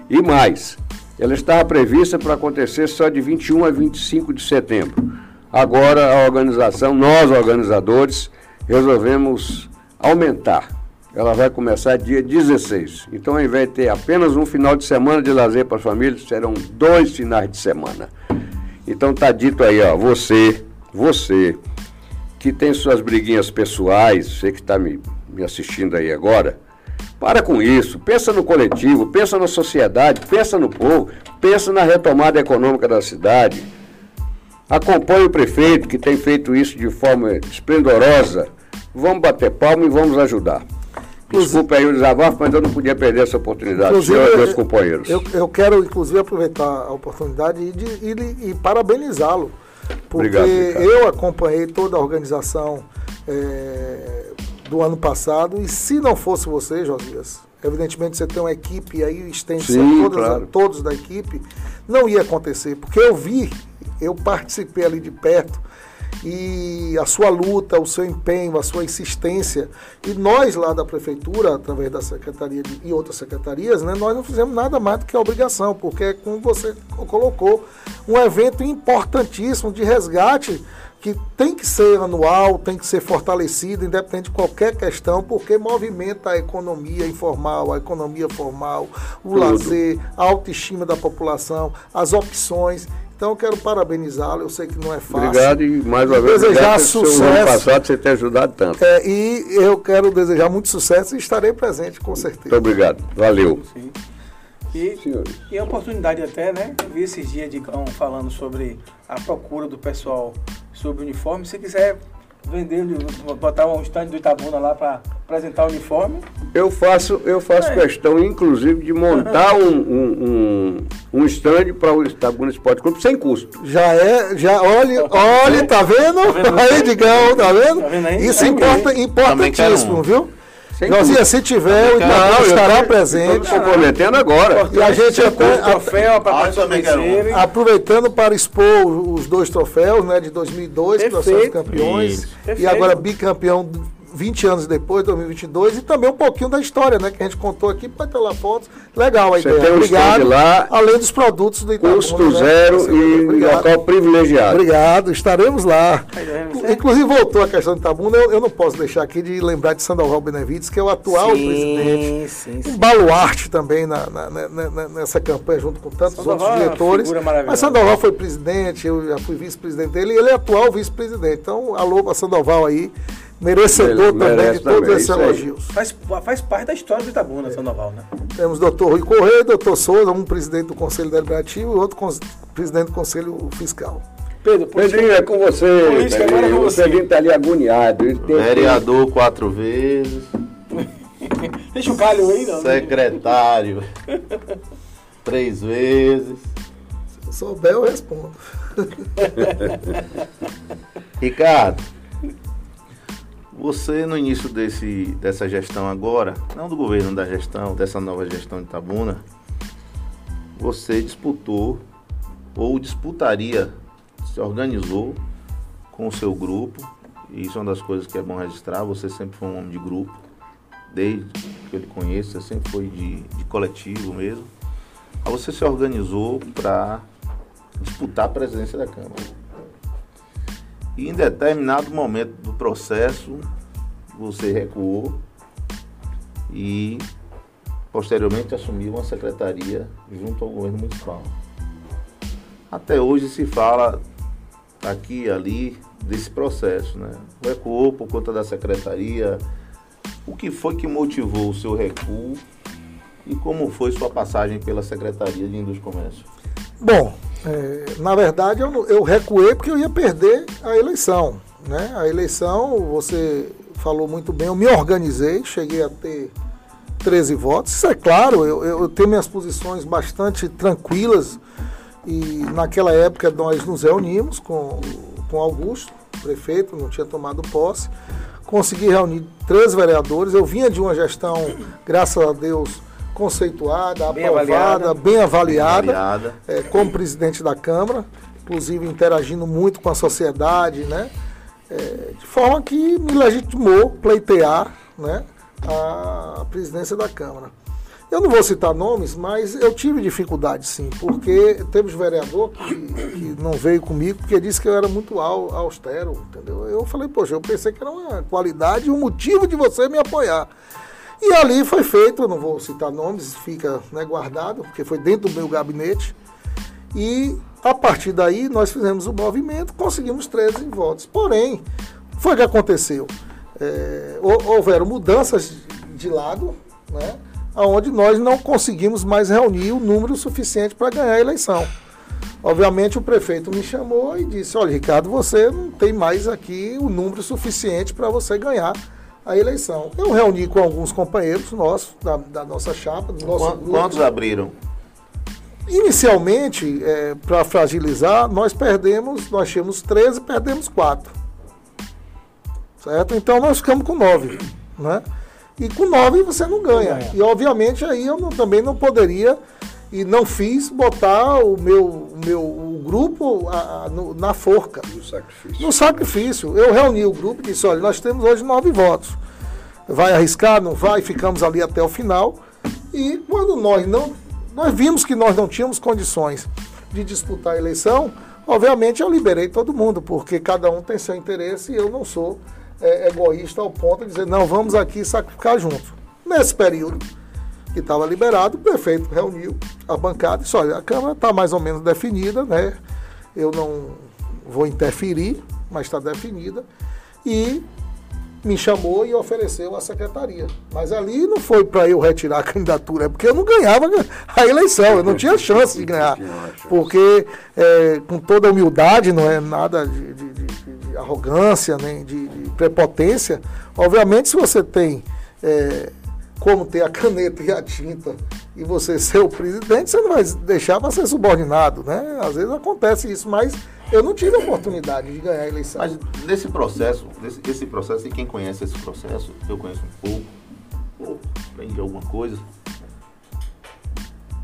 e mais. Ela estava prevista para acontecer só de 21 a 25 de setembro. Agora a organização, nós organizadores, resolvemos aumentar. Ela vai começar dia 16. Então, ao invés de ter apenas um final de semana de lazer para as famílias, serão dois finais de semana. Então tá dito aí, ó, você, você que tem suas briguinhas pessoais, você que está me, me assistindo aí agora, para com isso, pensa no coletivo, pensa na sociedade, pensa no povo, pensa na retomada econômica da cidade. Acompanhe o prefeito que tem feito isso de forma esplendorosa. Vamos bater palma e vamos ajudar. Desculpa aí o desabafo, mas eu não podia perder essa oportunidade, senhor e meus companheiros. Eu, eu quero, inclusive, aproveitar a oportunidade e, de, e, e parabenizá-lo. Porque Obrigado, eu acompanhei toda a organização é, do ano passado e se não fosse você, Josias, evidentemente você tem uma equipe aí, estende Sim, todas, claro. todos da equipe, não ia acontecer. Porque eu vi, eu participei ali de perto e a sua luta, o seu empenho, a sua insistência. E nós lá da prefeitura, através da secretaria de, e outras secretarias, né, nós não fizemos nada mais do que a obrigação, porque é como você colocou, um evento importantíssimo de resgate que tem que ser anual, tem que ser fortalecido, independente de qualquer questão, porque movimenta a economia informal, a economia formal, o Tudo. lazer, a autoestima da população, as opções. Então eu quero parabenizá-lo, eu sei que não é fácil. Obrigado e mais uma vez Desejar seu ano sucesso. passado você ter ajudado tanto. É, e eu quero desejar muito sucesso e estarei presente, com certeza. Muito obrigado. Valeu. Sim. E, Senhores. e uma oportunidade até, né? Vi esses dias de Gão falando sobre a procura do pessoal sobre uniforme. Se quiser vender, botar um stand do Itabuna lá para apresentar o uniforme, Eu faço, eu faço É. questão, inclusive, de montar um, um, um, um stand para o Itabuna Esporte Clube sem custo. Já é, já, olhe, olhe, tá vendo? vendo aí? Digão, tá vendo? Tá vendo aí? Isso Aí, importa, Também importantíssimo, viu? Sem se tiver, o eu estará presente. Estou comprometendo agora. E a gente até, troféu para Ah. Aproveitando para expor os dois troféus, né, de 2002, que nós somos Perfeito. campeões, Isso. e Perfeito. agora bicampeão 20 anos depois, 2022, e também um pouquinho da história, né, que a gente contou aqui, pode ter lá fotos. Legal a Você ideia. tem um Obrigado. lá, Além dos produtos do Itabuna. Custo né? zero e Obrigado. local privilegiado. Obrigado, estaremos lá. Inclu- Inclusive voltou a questão do Itabuna, eu, eu não posso deixar aqui de lembrar de Sandoval Benevides, que é o atual presidente. sim, sim. Um baluarte também na, na- na- na- nessa campanha, junto com tantos Sandoval outros é diretores. Mas Sandoval foi presidente, eu já fui vice-presidente dele, e ele é atual vice-presidente. Então, alô para Sandoval aí, merecedor Ele também de todos esses elogios. Faz, faz parte da história do Itabuna, Sandoval, né? Temos o doutor Rui Correia, doutor Souza, um presidente do Conselho Deliberativo e outro presidente do Conselho Fiscal. Pedro, por Pedrinho, é com você. Política agora é com O você. Pedrinho está ali agoniado. Vereador quatro vezes, Deixa o calho aí, não. secretário três vezes. Se souber, eu respondo. Ricardo, você no início desse, dessa gestão agora, não do governo da gestão, dessa nova gestão de Itabuna, você disputou ou disputaria, se organizou com o seu grupo, e isso é uma das coisas que é bom registrar, você sempre foi um homem de grupo, desde que eu lhe conheço, você sempre foi de, de coletivo mesmo. Você se organizou para disputar a presidência da Câmara. E em determinado momento do processo, você recuou e posteriormente assumiu uma secretaria junto ao governo municipal. Até hoje se fala aqui e ali desse processo, né? Recuou por conta da secretaria. O que foi que motivou o seu recuo E como foi sua passagem pela Secretaria de Indústria e Comércio? Bom, é, na verdade eu, eu recuei porque eu ia perder a eleição. Né? A eleição, você falou muito bem, eu me organizei, cheguei a ter 13 votos. Isso é claro, eu, eu tenho minhas posições bastante tranquilas e naquela época nós nos reunimos com, com Augusto, prefeito, não tinha tomado posse. Consegui reunir três vereadores. Eu vinha de uma gestão, graças a Deus, conceituada, bem aprovada, avaliada. bem avaliada, bem avaliada. É, como presidente da Câmara, inclusive interagindo muito com a sociedade, né? É, de forma que me legitimou pleitear né, a presidência da Câmara. Eu não vou citar nomes, mas eu tive dificuldade sim, porque teve um vereador que, que não veio comigo porque disse que eu era muito austero, entendeu? Eu falei, poxa, eu pensei que era uma qualidade e um motivo de você me apoiar. E ali foi feito, não vou citar nomes, fica né, guardado, porque foi dentro do meu gabinete. E a partir daí nós fizemos o movimento, conseguimos 13 votos. Porém, foi o que aconteceu. É, houveram mudanças de lado, né? onde nós não conseguimos mais reunir o número suficiente para ganhar a eleição. Obviamente o prefeito me chamou e disse, olha Ricardo, você não tem mais aqui o número suficiente para você ganhar a eleição. Eu reuni com alguns companheiros nossos, da, da nossa chapa, do nosso Quantos, grupo. Quantos abriram? Inicialmente, é, para fragilizar, nós perdemos, nós tínhamos 13, perdemos 4. Certo? Então nós ficamos com 9. Né? E com 9 você não ganha. E obviamente aí eu não, também não poderia e não fiz botar o meu, o meu o grupo a, a, no, na forca. No sacrifício. No sacrifício. Eu reuni o grupo e disse, olha, nós temos hoje nove votos. Vai arriscar? Não vai? Ficamos ali até o final. E quando nós não nós vimos que nós não tínhamos condições de disputar a eleição, obviamente eu liberei todo mundo, porque cada um tem seu interesse e eu não sou é, egoísta ao ponto de dizer, não, vamos aqui sacrificar junto. Nesse período que estava liberado, o prefeito reuniu a bancada e disse, olha, a Câmara está mais ou menos definida, né? Eu não vou interferir, mas está definida. E me chamou e ofereceu a secretaria. Mas ali não foi para eu retirar a candidatura, é porque eu não ganhava a eleição, eu não tinha chance de ganhar. Porque, é, com toda humildade, não é nada de, de, de, de arrogância, nem de, prepotência, obviamente se você tem é, como ter a caneta e a tinta e você ser o presidente, você não vai deixar para ser subordinado, né? Às vezes acontece isso, mas eu não tive a oportunidade de ganhar a eleição. Mas nesse processo, nesse, esse processo, e quem conhece esse processo, eu conheço um pouco, ou aprendi alguma coisa,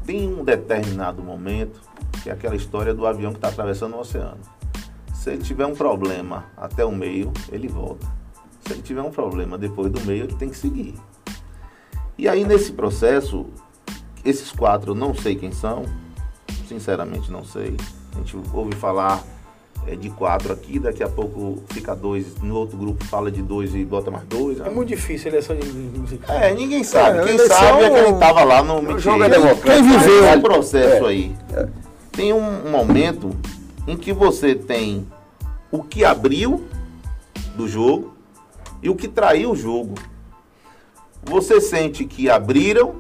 tem um determinado momento, que é aquela história do avião que está atravessando o oceano. Se ele tiver um problema até o meio, ele volta. Se ele tiver um problema depois do meio, ele tem que seguir. E aí nesse processo, esses quatro eu não sei quem são, sinceramente não sei. A gente ouve falar é, de quatro aqui, daqui a pouco fica dois, no outro grupo fala de dois e bota mais dois. É muito difícil a eleição de musical. É, ninguém sabe. É, quem sabe é quem estava lá no mentira. Quem viveu esse processo é. aí. É. Tem um momento em que você tem o que abriu do jogo e o que traiu o jogo. Você sente que abriram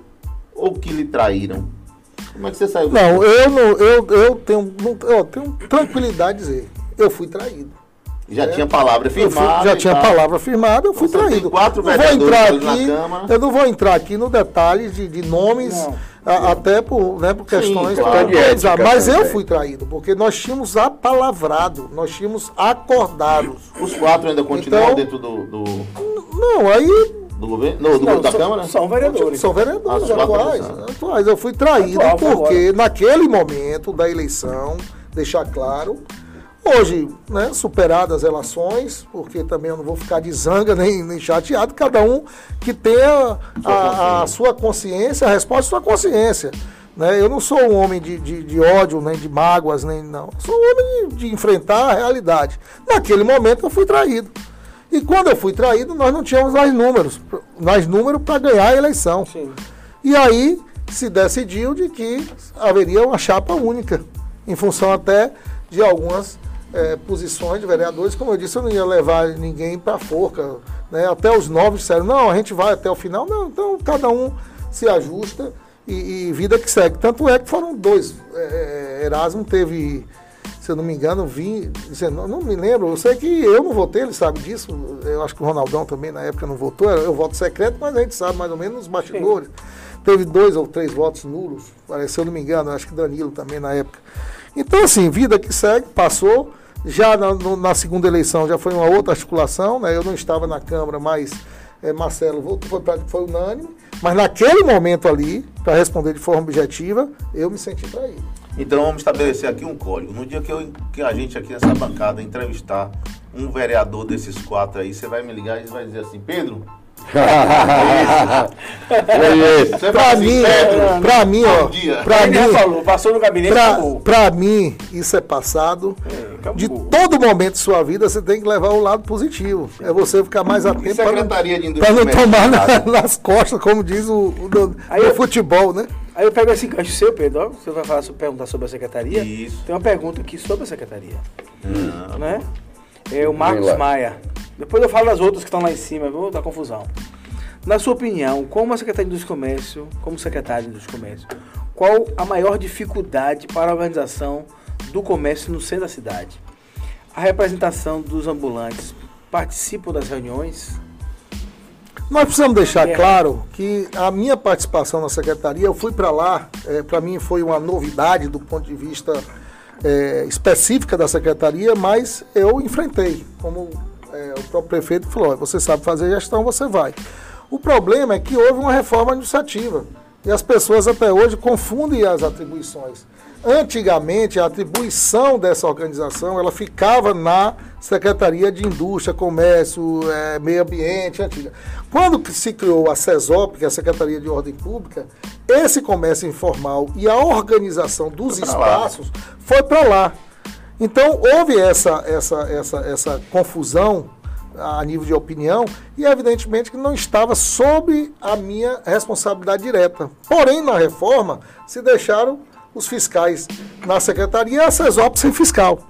ou que lhe traíram? Como é que você saiu? Não, eu não, eu, eu tenho, eu tenho tranquilidade de dizer, eu fui traído. Já é. tinha palavra firmada. Fui, já tinha tal. palavra firmada, eu fui Você traído. quatro não vou entrar aqui, Eu não vou entrar aqui no detalhe de, de nomes, a, até por, né, por questões Sim, claro. ética, mas eu fui traído, porque nós tínhamos apalavrado, nós tínhamos acordados. Os quatro ainda continuam então, dentro do, do. Não, aí do governo? Não, do não, da são, Câmara? São vereadores. São vereadores ah, atuais, atuais. Eu fui traído Atual, porque agora. naquele momento da eleição, deixar claro, hoje, né, superadas as relações, porque também eu não vou ficar de zanga nem, nem chateado, cada um que tenha a, a sua consciência, a resposta à sua consciência. Né? Eu não sou um homem de, de, de, ódio, nem de mágoas, nem não. Eu sou um homem de, de enfrentar a realidade. Naquele momento eu fui traído. E quando eu fui traído, nós não tínhamos mais números, mais número para ganhar a eleição. Sim. E aí se decidiu de que haveria uma chapa única, em função até de algumas é, posições de vereadores. Como eu disse, eu não ia levar ninguém para a forca. Né? Até os novos disseram, não, a gente vai até o final. Não, então cada um se ajusta e, e vida que segue. Tanto é que foram dois. É, Erasmo teve, se eu não me engano, vim, não, me lembro, eu sei que eu não votei, ele sabe disso, eu acho que o Ronaldão também na época não votou, eu voto secreto, mas a gente sabe mais ou menos os bastidores. Sim. Teve dois ou três votos nulos, se eu não me engano, acho que Danilo também na época. Então, assim, vida que segue, passou. Já na, no, na segunda eleição já foi uma outra articulação, né? Eu não estava na Câmara, mas é, Marcelo votou, foi, pra, foi unânime. Mas naquele momento ali, para responder de forma objetiva, eu me senti traído. Então vamos estabelecer aqui um código. No dia que, eu, que a gente aqui nessa bancada entrevistar um vereador desses quatro aí, você vai me ligar e vai dizer assim, Pedro, pra mim, pra mim, ó. Pra mim, falou, passou no gabinete pra, pra mim, isso é passado. É, de todo momento de sua vida, você tem que levar o lado positivo. É você ficar mais atento para não, pra não tomar na, nas costas, como diz o, o, Aí eu, futebol, né? Aí eu pego esse gancho seu, Pedro. Você vai falar, perguntar sobre a secretaria? Isso. Tem uma pergunta aqui sobre a secretaria. Hum. Né? É o Marcos Maia. Depois eu falo das outras que estão lá em cima, vou dar confusão. Na sua opinião, como a Secretaria e Comércio, como secretário de Indústria e Comércio, qual a maior dificuldade para a organização do comércio no centro da cidade? A representação dos ambulantes participam das reuniões? Nós precisamos deixar é. claro que a minha participação na secretaria, eu fui para lá, é, para mim foi uma novidade do ponto de vista é, específica da secretaria, mas eu enfrentei como é, o próprio prefeito falou, você sabe fazer gestão, você vai. O problema é que houve uma reforma administrativa e as pessoas até hoje confundem as atribuições. Antigamente, a atribuição dessa organização ela ficava na Secretaria de Indústria, Comércio, é, Meio Ambiente, antiga. Quando se criou a CESOP, que é a Secretaria de Ordem Pública, esse comércio informal e a organização dos espaços foi para lá. Então houve essa, essa, essa, essa confusão a nível de opinião e evidentemente que não estava sob a minha responsabilidade direta. Porém, na reforma, se deixaram os fiscais na secretaria e a CESOP sem fiscal.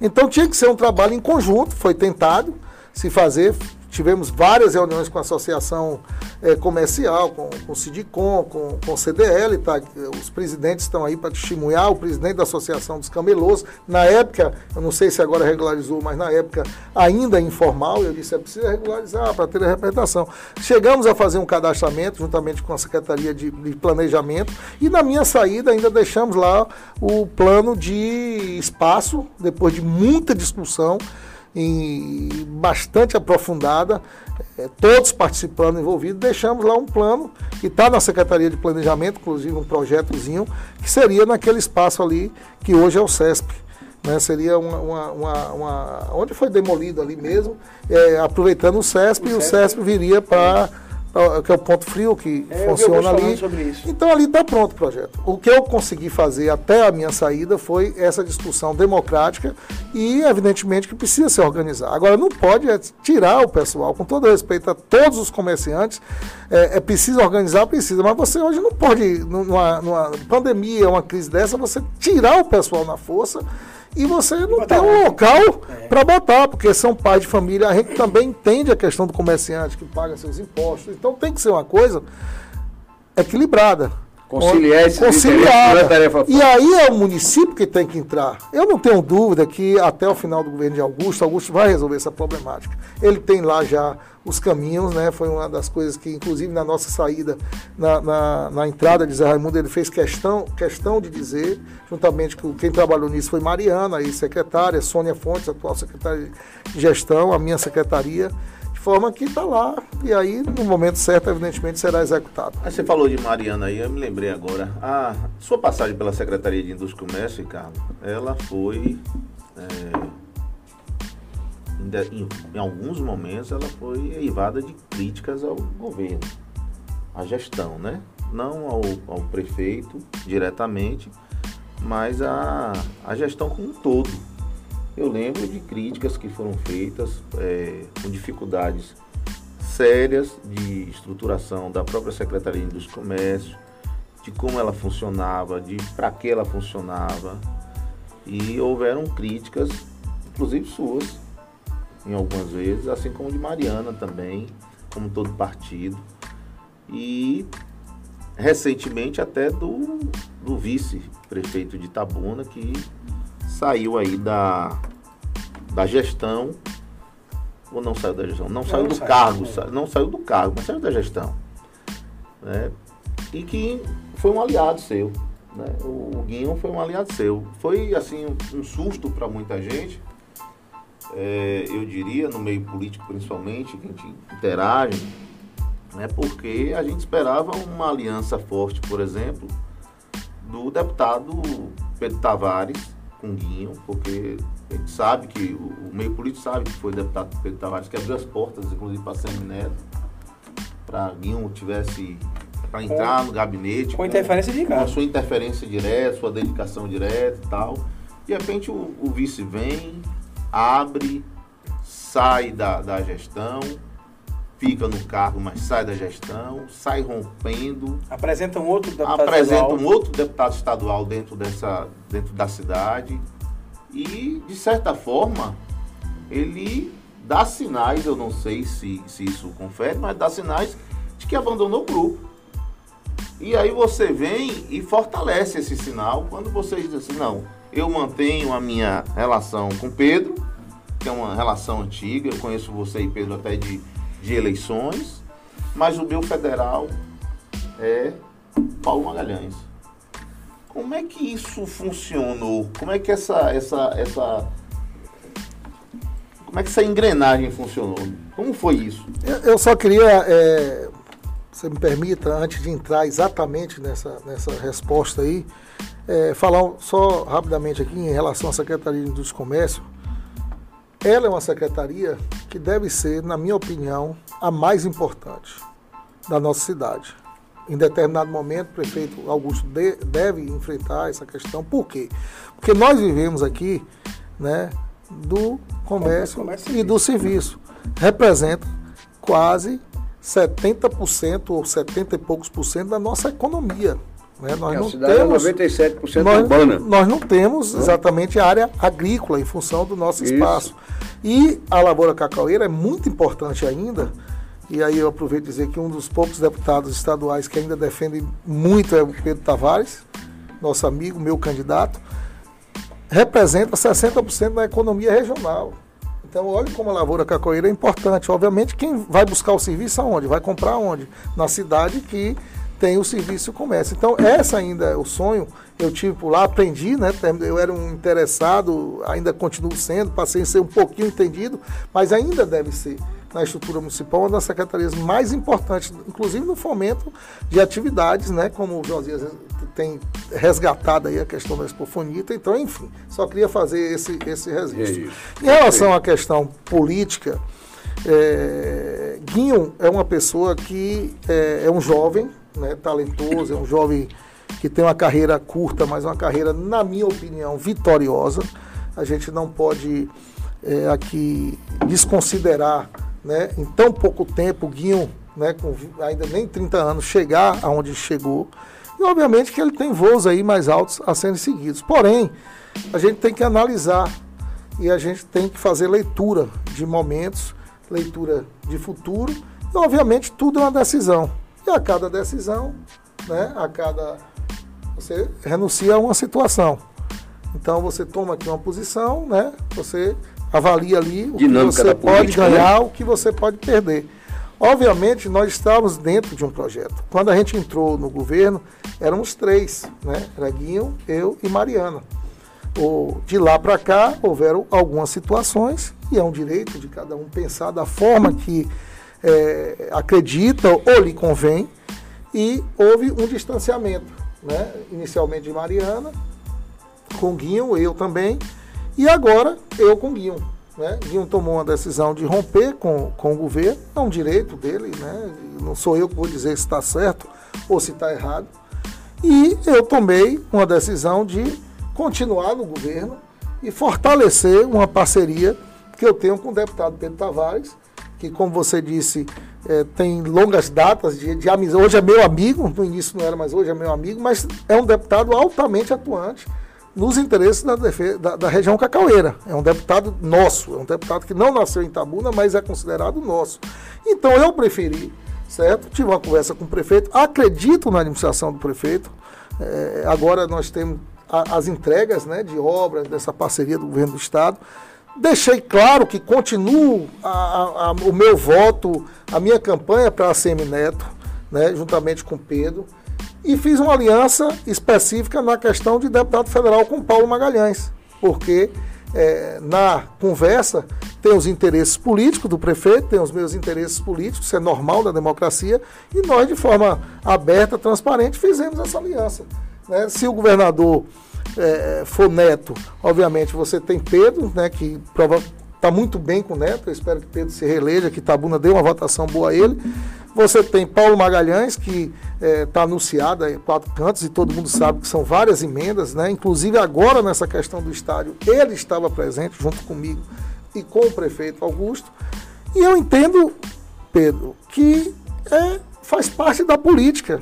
Então tinha que ser um trabalho em conjunto, foi tentado se fazer, Tivemos várias reuniões com a associação é, comercial, com, com o Sidicom, com, com o CDL, tá? os presidentes estão aí para testemunhar, o presidente da Associação dos Camelôs, na época, eu não sei se agora regularizou, mas na época ainda informal, eu disse, é preciso regularizar para ter a representação. Chegamos a fazer um cadastramento juntamente com a Secretaria de, de Planejamento e na minha saída ainda deixamos lá o plano de espaço, depois de muita discussão, em bastante aprofundada, é, todos participando, envolvidos, deixamos lá um plano que está na Secretaria de Planejamento, inclusive um projetozinho, que seria naquele espaço ali que hoje é o CESP. Né, seria uma, uma, uma, uma, onde foi demolido ali mesmo, é, aproveitando o CESP, o e o CESP viria para que é o ponto frio que é, funciona ali. Então ali está pronto o projeto. O que eu consegui fazer até a minha saída foi essa discussão democrática e evidentemente que precisa se organizar. Agora não pode é, tirar o pessoal, com todo respeito a todos os comerciantes, é, é preciso organizar, precisa, mas você hoje não pode, numa, numa pandemia, uma crise dessa, você tirar o pessoal na força e você não tem um local é. para botar, porque são pais de família. A gente também entende a questão do comerciante que paga seus impostos. Então tem que ser uma coisa equilibrada. Conciliar esse conciliar. É tarefa E aí é o município que tem que entrar. Eu não tenho dúvida que até o final do governo de Augusto, Augusto vai resolver essa problemática. Ele tem lá já os caminhos, né? Foi uma das coisas que, inclusive, na nossa saída, na, na, na entrada de Zé Raimundo, ele fez questão, questão de dizer, juntamente com quem trabalhou nisso foi Mariana, aí secretária, Sônia Fontes, atual secretária de gestão, a minha secretaria forma que está lá e aí no momento certo evidentemente será executado. Aí você falou de Mariana aí, eu me lembrei agora. A sua passagem pela Secretaria de Indústria e Comércio, Ricardo, ela foi é, em, em, alguns momentos ela foi eivada de críticas ao governo, à gestão, né? Não ao, ao prefeito diretamente, mas a, a gestão como um todo eu lembro de críticas que foram feitas é, com dificuldades sérias de estruturação da própria Secretaria de Indústria e Comércio, de como ela funcionava, de para que ela funcionava. E houveram críticas, inclusive suas, em algumas vezes, assim como de Mariana também, como todo partido. E recentemente até do, do vice-prefeito de Itabuna, que saiu aí da, da gestão. Ou não saiu da gestão? Não, não saiu do cargo, sa, não saiu do cargo, mas saiu da gestão. Né? E que foi um aliado seu. Né? O, Guinho foi um aliado seu. Foi assim um, um susto para muita gente. É, eu diria, no meio político principalmente, que a gente interage, né, porque a gente esperava uma aliança forte, por exemplo, do deputado Pedro Tavares com Guinho, porque a gente sabe que, o, meio político sabe que foi o deputado Pedro Tavares que abriu as portas, inclusive para Semineto, para Guinho tivesse para entrar com, no gabinete. Com, interferência de Com a sua interferência direta, sua dedicação direta e tal. De repente o, o vice vem, abre, sai da, da gestão, fica no cargo, mas sai da gestão, sai rompendo. Apresenta um outro deputado apresenta estadual. um outro deputado estadual dentro, dessa, dentro da cidade. E, de certa forma, ele dá sinais, eu não sei se, se isso confere, mas dá sinais de que abandonou o grupo. E aí você vem e fortalece esse sinal quando você diz assim, não, eu mantenho a minha relação com Pedro, que é uma relação antiga, eu conheço você e Pedro até de de eleições, mas o meu federal é Paulo Magalhães. Como é que isso funcionou? Como é que essa, essa, essa, como é que essa engrenagem funcionou? Como foi isso? Eu, só queria, é, você me permita, antes de entrar exatamente nessa, nessa resposta aí, é, falar só rapidamente aqui em relação à Secretaria de Indústria e Comércio. Ela é uma secretaria que deve ser, na minha opinião, a mais importante da nossa cidade. Em determinado momento, o prefeito Augusto de, deve enfrentar essa questão. Por quê? Porque nós vivemos aqui né, do comércio, comércio e do serviço. Representa quase 70% ou 70 e poucos por cento da nossa economia. Né? Nós é, não temos, é 97% nós, urbana. Nós não temos exatamente a área agrícola em função do nosso Isso. espaço. E a lavoura cacaueira é muito importante ainda. E aí eu aproveito dizer que um dos poucos deputados estaduais que ainda defendem muito é o Pedro Tavares, nosso amigo, meu candidato, representa 60% da economia regional. Então, olhe como a lavoura cacoeira é importante. Obviamente, quem vai buscar o serviço aonde? Vai comprar onde? Na cidade que tem o serviço comércio. Então, essa ainda é o sonho. Eu tive por lá, aprendi, né? Eu era um interessado, ainda continuo sendo, passei a ser um pouquinho entendido, mas ainda deve ser na estrutura municipal, uma das secretarias mais importantes, inclusive no fomento de atividades, né, como o Josias tem resgatado aí a questão da expofonita. Então, enfim, só queria fazer esse, esse registro. É em relação à questão política, é, Guinho é uma pessoa que é, é um jovem, né, talentoso, é um jovem que tem uma carreira curta, mas uma carreira, na minha opinião, vitoriosa. A gente não pode é, aqui desconsiderar, né, em tão pouco tempo, o Guinho, né, com ainda nem 30 anos, chegar aonde chegou. E obviamente que ele tem voos aí mais altos a serem seguidos. Porém, a gente tem que analisar e a gente tem que fazer leitura de momentos, leitura de futuro. E obviamente tudo é uma decisão. E a cada decisão, né, a cada. Você renuncia a uma situação. Então você toma aqui uma posição, né? Você avalia ali o Dinâmica que você pode né? ganhar, né? o que você pode perder. Obviamente, nós estávamos dentro de um projeto. Quando a gente entrou no governo, éramos três, né? Era Guinho, eu e Mariana. O, de lá para cá, houveram algumas situações, e é um direito de cada um pensar da forma que é, acredita ou lhe convém, e houve um distanciamento, né? inicialmente de Mariana, com Guinho, eu também, e agora eu com Guinho. Né? Guinho tomou uma decisão de romper com, com o governo, é um direito dele, né? não sou eu que vou dizer se está certo ou se está errado. E eu tomei uma decisão de continuar no governo e fortalecer uma parceria que eu tenho com o deputado Pedro Tavares, que, como você disse, é, tem longas datas de, de amizade. Hoje é meu amigo, no início não era, mas hoje é meu amigo, mas é um deputado altamente atuante nos interesses da, da, da, região cacaueira. É um deputado nosso, é um deputado que não nasceu em Tabuna, mas é considerado nosso. Então eu preferi certo? Tive uma conversa com o prefeito, acredito na administração do prefeito. É, agora nós temos a, as entregas né, de obras dessa parceria do governo do Estado. Deixei claro que continuo a, a, o meu voto, a minha campanha para a ACM Neto, né, juntamente com Pedro, e fiz uma aliança específica na questão de deputado federal com Paulo Magalhães, porque é, na conversa tem os interesses políticos do prefeito, tem os meus interesses políticos, isso é normal da democracia, e nós, de forma aberta, transparente, fizemos essa aliança. Né? Se o governador é, for Neto, obviamente você tem Pedro, né, que está muito bem com o Neto, eu espero que Pedro se reeleja, que Tabuna dê uma votação boa a ele. Você tem Paulo Magalhães, que está é, tá anunciado em quatro cantos, e todo mundo sabe que são várias emendas, né? inclusive agora nessa questão do estádio, ele estava presente junto comigo e com o prefeito Augusto. E eu entendo, Pedro, que é, faz parte da política.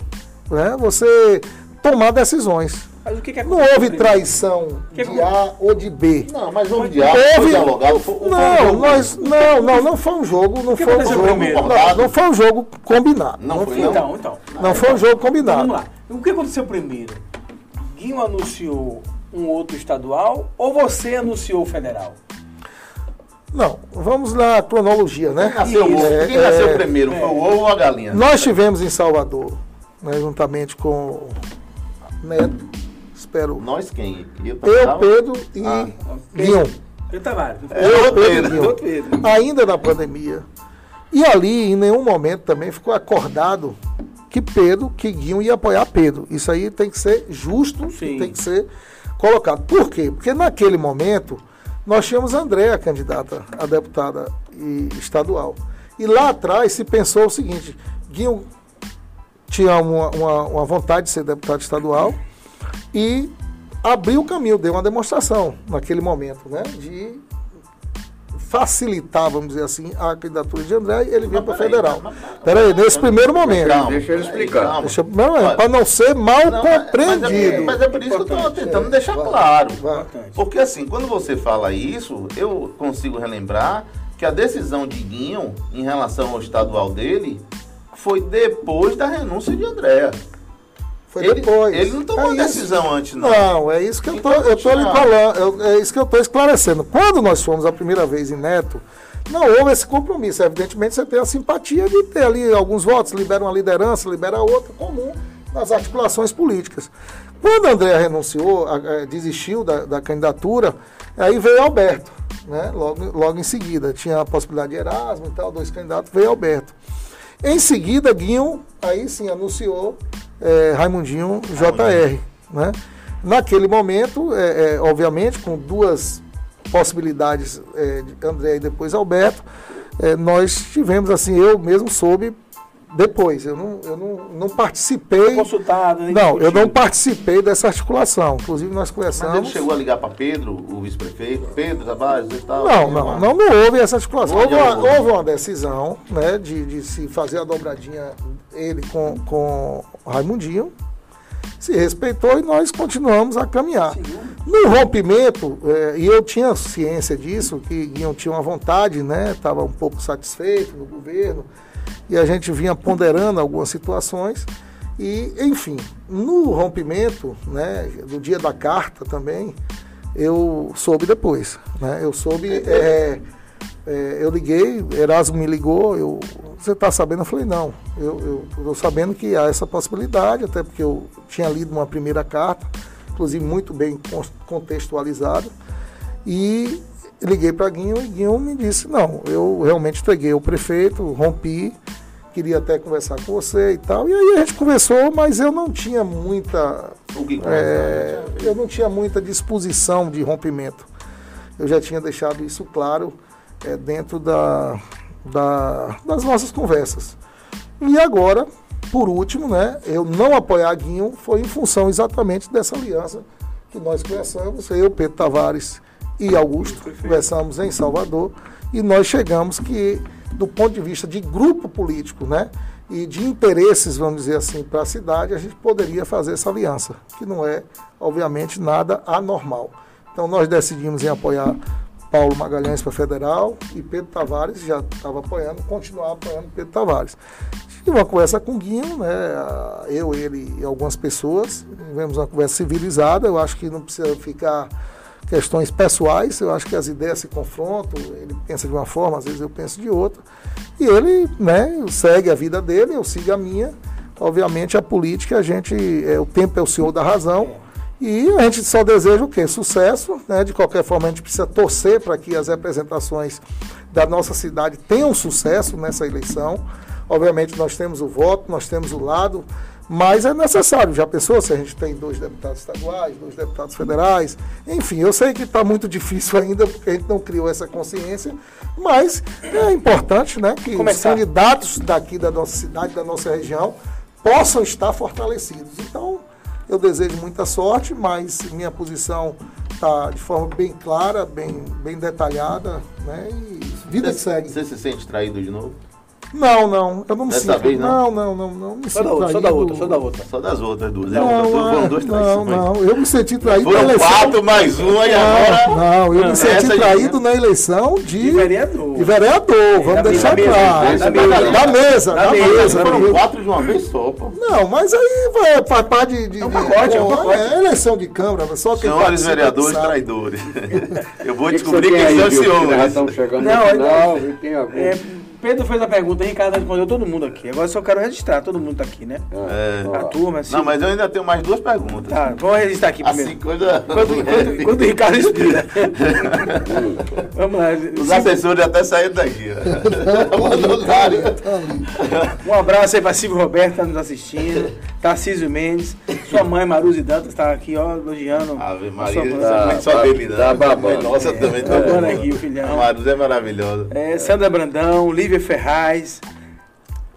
Né? Você tomar decisões. Mas o que, que não houve traição que de A ou de B. Não, mas houve de A, houve dialogado. Foi, não, nós, não, não, não foi um jogo, não foi um jogo, não, não, foi um jogo combinado. Não, não foi, não. Então, então. Não foi um jogo combinado. Então, vamos lá. O que aconteceu primeiro? Guinho anunciou um outro estadual ou você anunciou o federal? Não, vamos na cronologia, né? Quem nasceu, é, Quem nasceu é, primeiro? Foi o ovo ou a galinha? Nós tivemos em Salvador, né, juntamente com Neto, espero. Nós quem? Eu, eu Pedro e ah, Guion. Eu Tavares. Eu, Pedro, Pedro. Ainda na pandemia. E ali, em nenhum momento também ficou acordado que Pedro, que Guinho ia apoiar Pedro. Isso aí tem que ser justo, Sim. tem que ser colocado. Por quê? Porque naquele momento nós tínhamos Andréa candidata a deputada estadual. E lá atrás se pensou o seguinte, Guinho tinha uma, uma, uma vontade de ser deputado estadual e abriu o caminho, deu uma demonstração naquele momento, né? De facilitar, vamos dizer assim, a candidatura de André e ele veio para federal. Peraí, nesse primeiro momento. Calma, deixa ele explicar. Para não ser mal não, compreendido. Mas é, mas é, por isso que eu estou tentando é, deixar vai, claro. Vai. Porque assim, quando você fala isso, eu consigo relembrar que a decisão de Guinho em relação ao estadual dele foi depois da renúncia de Andréa. Foi ele, depois. Ele não tomou é decisão isso. antes, não. Não, é isso que então, eu tô, eu tô lhe falando, é isso que eu estou esclarecendo. Quando nós fomos a primeira vez em Neto, não houve esse compromisso. Evidentemente, você tem a simpatia de ter ali alguns votos, libera uma liderança, libera outra, comum nas articulações políticas. Quando André renunciou, desistiu da, da candidatura, aí veio Alberto, né? logo, logo em seguida. Tinha a possibilidade de Erasmo e tal, dois candidatos, veio Alberto. Em seguida, Guinho, aí sim, anunciou é, Raimundinho JR. Né? Naquele momento, é, é, obviamente, com duas possibilidades, é, de André e depois Alberto, é, nós tivemos, assim, eu mesmo soube depois, eu não, eu não, não participei. Consultado, né, não, eu não participei dessa articulação. Inclusive, nós conversamos. Mas ele chegou a ligar para Pedro, o vice-prefeito, Pedro Tavares e tal? Não, não, não, não, houve essa articulação. Houve uma, houve uma, decisão né, de, de se fazer a dobradinha ele com, com Raimundinho. Se respeitou e nós continuamos a caminhar. Sim. No rompimento, é, e eu tinha ciência disso, que Guion tinha uma vontade, né? Estava um pouco satisfeito no governo e a gente vinha ponderando algumas situações. E, enfim, no rompimento, né, do dia da carta também, eu soube depois. Né? Eu soube, é, é, eu liguei, Erasmo me ligou, eu, você está sabendo? Eu falei, não, eu estou sabendo que há essa possibilidade, até porque eu tinha lido uma primeira carta, inclusive muito bem contextualizada, e liguei para Guinho e Guinho me disse, não, eu realmente entreguei o prefeito, rompi, queria até conversar com você e tal. E aí a gente conversou, mas eu não tinha muita. É, eu não tinha muita disposição de rompimento. Eu já tinha deixado isso claro é, dentro da, da, das nossas conversas. E agora, por último, né, eu não apoiar Guinho foi em função exatamente dessa aliança que nós conversamos, eu, Pedro Tavares e Augusto, conversamos em Salvador, e nós chegamos que do ponto de vista de grupo político, né? E de interesses, vamos dizer assim, para a cidade, a gente poderia fazer essa aliança, que não é, obviamente, nada anormal. Então nós decidimos em apoiar Paulo Magalhães para federal e Pedro Tavares já estava apoiando, continuar apoiando Pedro Tavares. Tive uma conversa com o Guinho, né, eu, ele e algumas pessoas, tivemos uma conversa civilizada, eu acho que não precisa ficar questões pessoais, eu acho que as ideias se confrontam, ele pensa de uma forma, às vezes eu penso de outra, e ele né, segue a vida dele, eu sigo a minha, obviamente a política, a gente, é, o tempo é o senhor da razão, e a gente só deseja o quê? Sucesso, né? De qualquer forma, a gente precisa torcer para que as representações da nossa cidade tenham sucesso nessa eleição. Obviamente, nós temos o voto, nós temos o lado, mas é necessário. Já pensou se a gente tem dois deputados estaduais, dois deputados federais? Enfim, eu sei que está muito difícil ainda, porque a gente não criou essa consciência, mas é importante né, que Começar. os candidatos daqui da nossa cidade, da nossa região, possam estar fortalecidos. Então, eu desejo muita sorte, mas minha posição está de forma bem clara, bem, bem detalhada, né? E vida você, segue. Você se sente traído de novo? Não, não, eu não me Dessa sinto. Vez, não, não, não, não, me só, da outra, só da outra, só da outra. Só das outras duas. Não, é, foram duas Não, não, eu me senti traído foram na eleição. quatro mais uma e agora... Não, eu me senti traído na eleição de... De vereador. De vereador, vamos deixar claro. Da mesa, da mesa. Foram quatro de uma vez só, pô. Não, mas aí vai, faz parte de... de é um pacote, é um pacote. É eleição de Câmara, só quem Senhores vereadores traidores. Eu vou descobrir quem são os senhores. No final, tem algum... Pedro fez a pergunta, Ricardo respondeu todo mundo aqui. Agora só quero registrar, todo mundo tá aqui, né? É. A turma, assim. Não, mas eu ainda tenho mais duas perguntas. Tá, vamos registrar aqui primeiro. Assim, coisa... Quando, quando, quando o Ricardo explica. vamos lá. Os assessores até saíram daqui. um abraço aí pra Silvio Roberto, tá nos assistindo. Tarcísio Mendes. Sua mãe, Maruzi Dantas, tá aqui, ó, elogiando. Ave Maria, tá, só dele, né? Tá babando. Nossa, também tá babando aqui, o filhão. A Maruzi é maravilhosa. É, Sandra Brandão, Lívia Ferraz,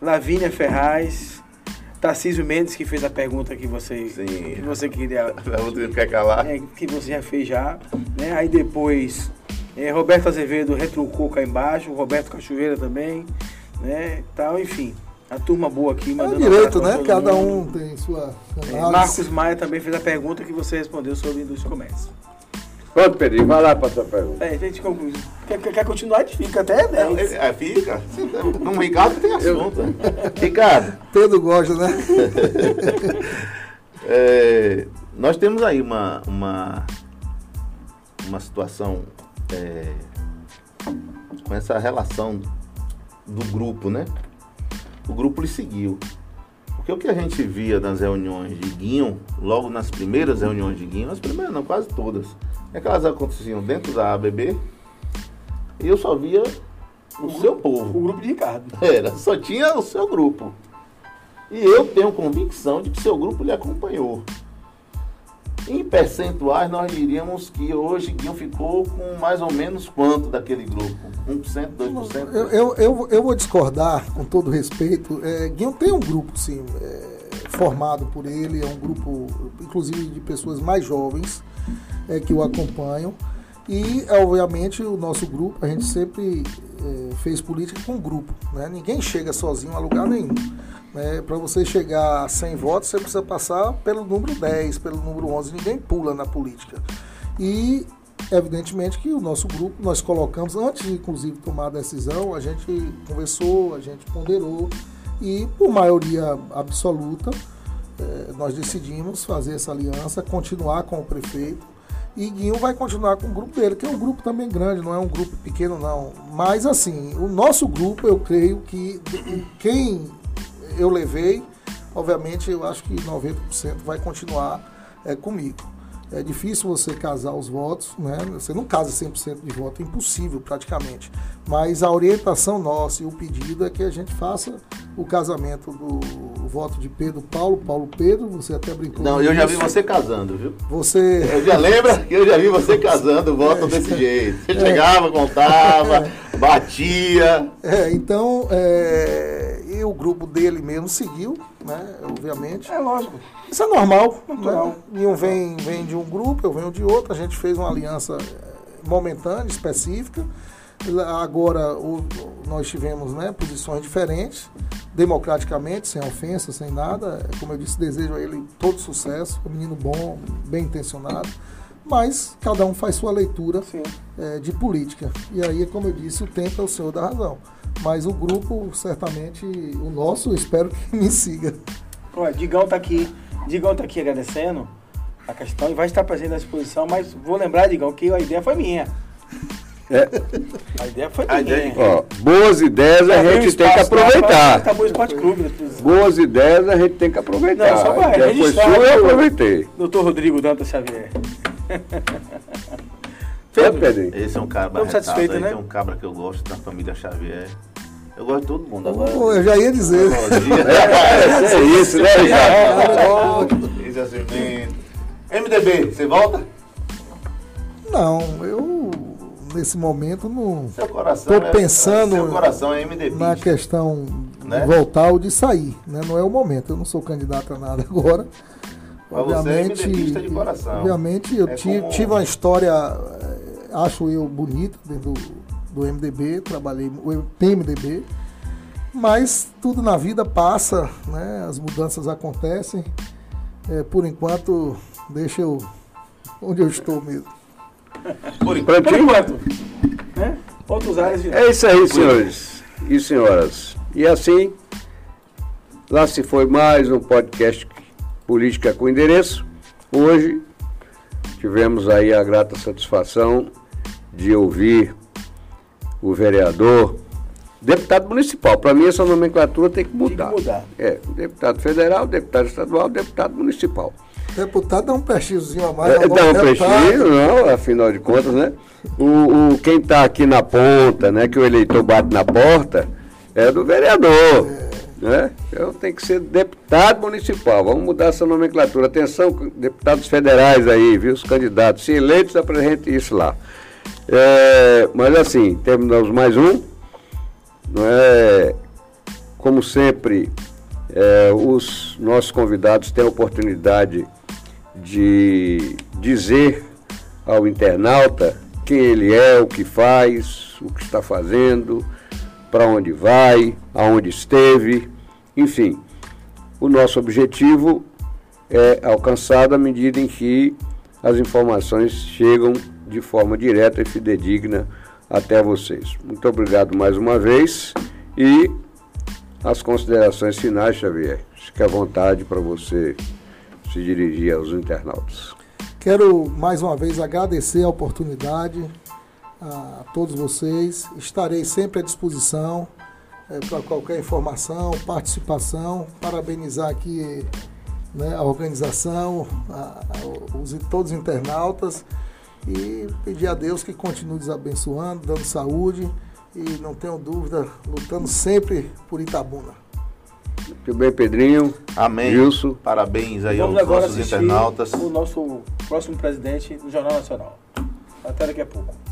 Lavínia Ferraz, Tarcísio Mendes, que fez a pergunta que você, Sim. que você queria. A pergunta que quer calar. É, que você já fez já. Né? Aí depois, é, Roberto Azevedo retrucou cá embaixo, Roberto Cachoeira também, né? Tal, enfim. A turma boa aqui, É mandando direito, abraço né? Cada mundo. um tem sua É, análise. Marcos Maia também fez a pergunta que você respondeu sobre indústria e comércio. Pronto, Pedrinho, vai lá para a sua pergunta. É, gente, conclui. Quer, quer, quer continuar? Fica até 10. É, fica. No Ricardo tem assunto. Ricardo, Pedro gosta, né? é, nós temos aí uma, uma, uma situação é, com essa relação do grupo, né? O grupo lhe seguiu. Porque o que a gente via nas reuniões de Guinho, logo nas primeiras reuniões de Guinho, as primeiras não, quase todas, é que elas aconteciam dentro da ABB e eu só via o seu povo. O grupo de Ricardo. Era, só tinha o seu grupo. E eu tenho convicção de que seu grupo lhe acompanhou. Em percentuais, nós diríamos que hoje Guinho ficou com mais ou menos quanto daquele grupo? 1%, 2%? Eu, eu, eu, eu vou discordar, com todo respeito. É, Guinho tem um grupo, sim, é, formado por ele, é um grupo, inclusive, de pessoas mais jovens é, que o acompanham. E, obviamente, o nosso grupo, a gente sempre é, fez política com grupo. Né? Ninguém chega sozinho a lugar nenhum. Né? Para você chegar a 100 votos, você precisa passar pelo número 10, pelo número 11. Ninguém pula na política. E evidentemente que o nosso grupo nós colocamos antes de inclusive tomar a decisão a gente conversou a gente ponderou e por maioria absoluta eh, nós decidimos fazer essa aliança continuar com o prefeito. E Guinho vai continuar com o grupo dele que é um grupo também grande não é um grupo pequeno não. Mas assim o nosso grupo eu creio que quem eu levei obviamente eu acho que 90% vai continuar eh, comigo é difícil você casar os votos, né? Você não casa 100% de voto, é impossível praticamente. Mas a orientação nossa e o pedido é que a gente faça o casamento do voto de Pedro Paulo, Paulo Pedro, você até brincou. Não, eu já isso. vi você casando, viu? Você Eu já lembra que eu já vi você casando, voto desse jeito. Você chegava, contava, batia. É, então, é, e o grupo dele mesmo seguiu, né? Obviamente. É lógico. Isso é normal. Natural. Né? Um vem, vem de um grupo, eu venho de outro. A gente fez uma aliança eh, momentânea, específica. Agora o- nós tivemos né, posições diferentes, democraticamente, sem ofensa, sem nada. Como eu disse, desejo a ele todo sucesso. Um menino bom, bem intencionado. Mas cada um faz sua leitura é, de política. E aí, como eu disse, o tempo é o senhor da razão. Mas o grupo, certamente, o nosso, eu espero que me siga. Olha, Digão tá aqui. Digão tá aqui agradecendo a questão e vai estar presente na exposição, mas vou lembrar, Digão, que a ideia foi minha. É, A ideia foi A minha. ideia de ó, boas ideias a Abriu gente tem que espaço lá aproveitar. o Esporte Clube. Boas ideias a gente tem que aproveitar. Não, só foi sua, eu aproveitei. Doutor Rodrigo Dantas Xavier. É, Pedro, Pedrinho? Esse é um cabra Estamos retado satisfeitos, aí, né? Tem um cabra que eu gosto da família Xavier. Eu gosto de todo mundo agora. Eu já ia dizer. É, é isso, né, Ricardo? Esse é MDB, você volta? Não, eu nesse momento não Seu coração Tô é- pensando é MDB. na questão Né? de voltar ou de sair, né? Não é o momento. Eu não sou candidato a nada agora. Mas você é de coração. Obviamente, eu É ti- como- tive uma história, eh, acho eu, bonita dentro do, do MDB, trabalhei, o- tem MDB, mas tudo na vida passa, né? As mudanças acontecem. Eh, por enquanto, deixa eu onde eu estou mesmo. Por enquanto. Por enquanto. Né? Outros áreas de. É isso aí, senhores e senhoras. E assim, lá se foi mais um podcast Política com Endereço. Hoje tivemos aí a grata satisfação de ouvir o vereador, deputado municipal. Para mim essa nomenclatura tem que mudar. Tem que mudar. É, deputado federal, deputado estadual, deputado municipal. Deputado dá um prestígiozinho a mais. É, agora dá um prestígio, não, afinal de contas, né? O, o- quem está aqui na ponta, né, que o eleitor bate na porta, é do vereador. Né? Então tem que ser deputado municipal. Vamos mudar essa nomenclatura. Atenção, deputados federais aí, viu? Os candidatos. Se eleitos, apresente isso lá. É, mas assim, terminamos mais um. É, como sempre, é, os nossos convidados têm a oportunidade de dizer ao internauta quem ele é, o que faz, o que está fazendo, para onde vai, aonde esteve, enfim. O nosso objetivo é alcançado à medida em que as informações chegam de forma direta e fidedigna até vocês. Muito obrigado mais uma vez e as considerações finais, Xavier. Fique à vontade para você se dirigir aos internautas. Quero mais uma vez agradecer a oportunidade a todos vocês. Estarei sempre à disposição para qualquer informação, participação. Parabenizar aqui né, a organização, a, a, os, todos os internautas e pedir a Deus que continue nos abençoando, dando saúde e não tenho dúvida, lutando sempre por Itabuna. Muito bem, Pedrinho. Amém. Wilson. Parabéns aí Vamos aos agora nossos internautas. o nosso próximo presidente do Jornal Nacional. Até daqui a pouco.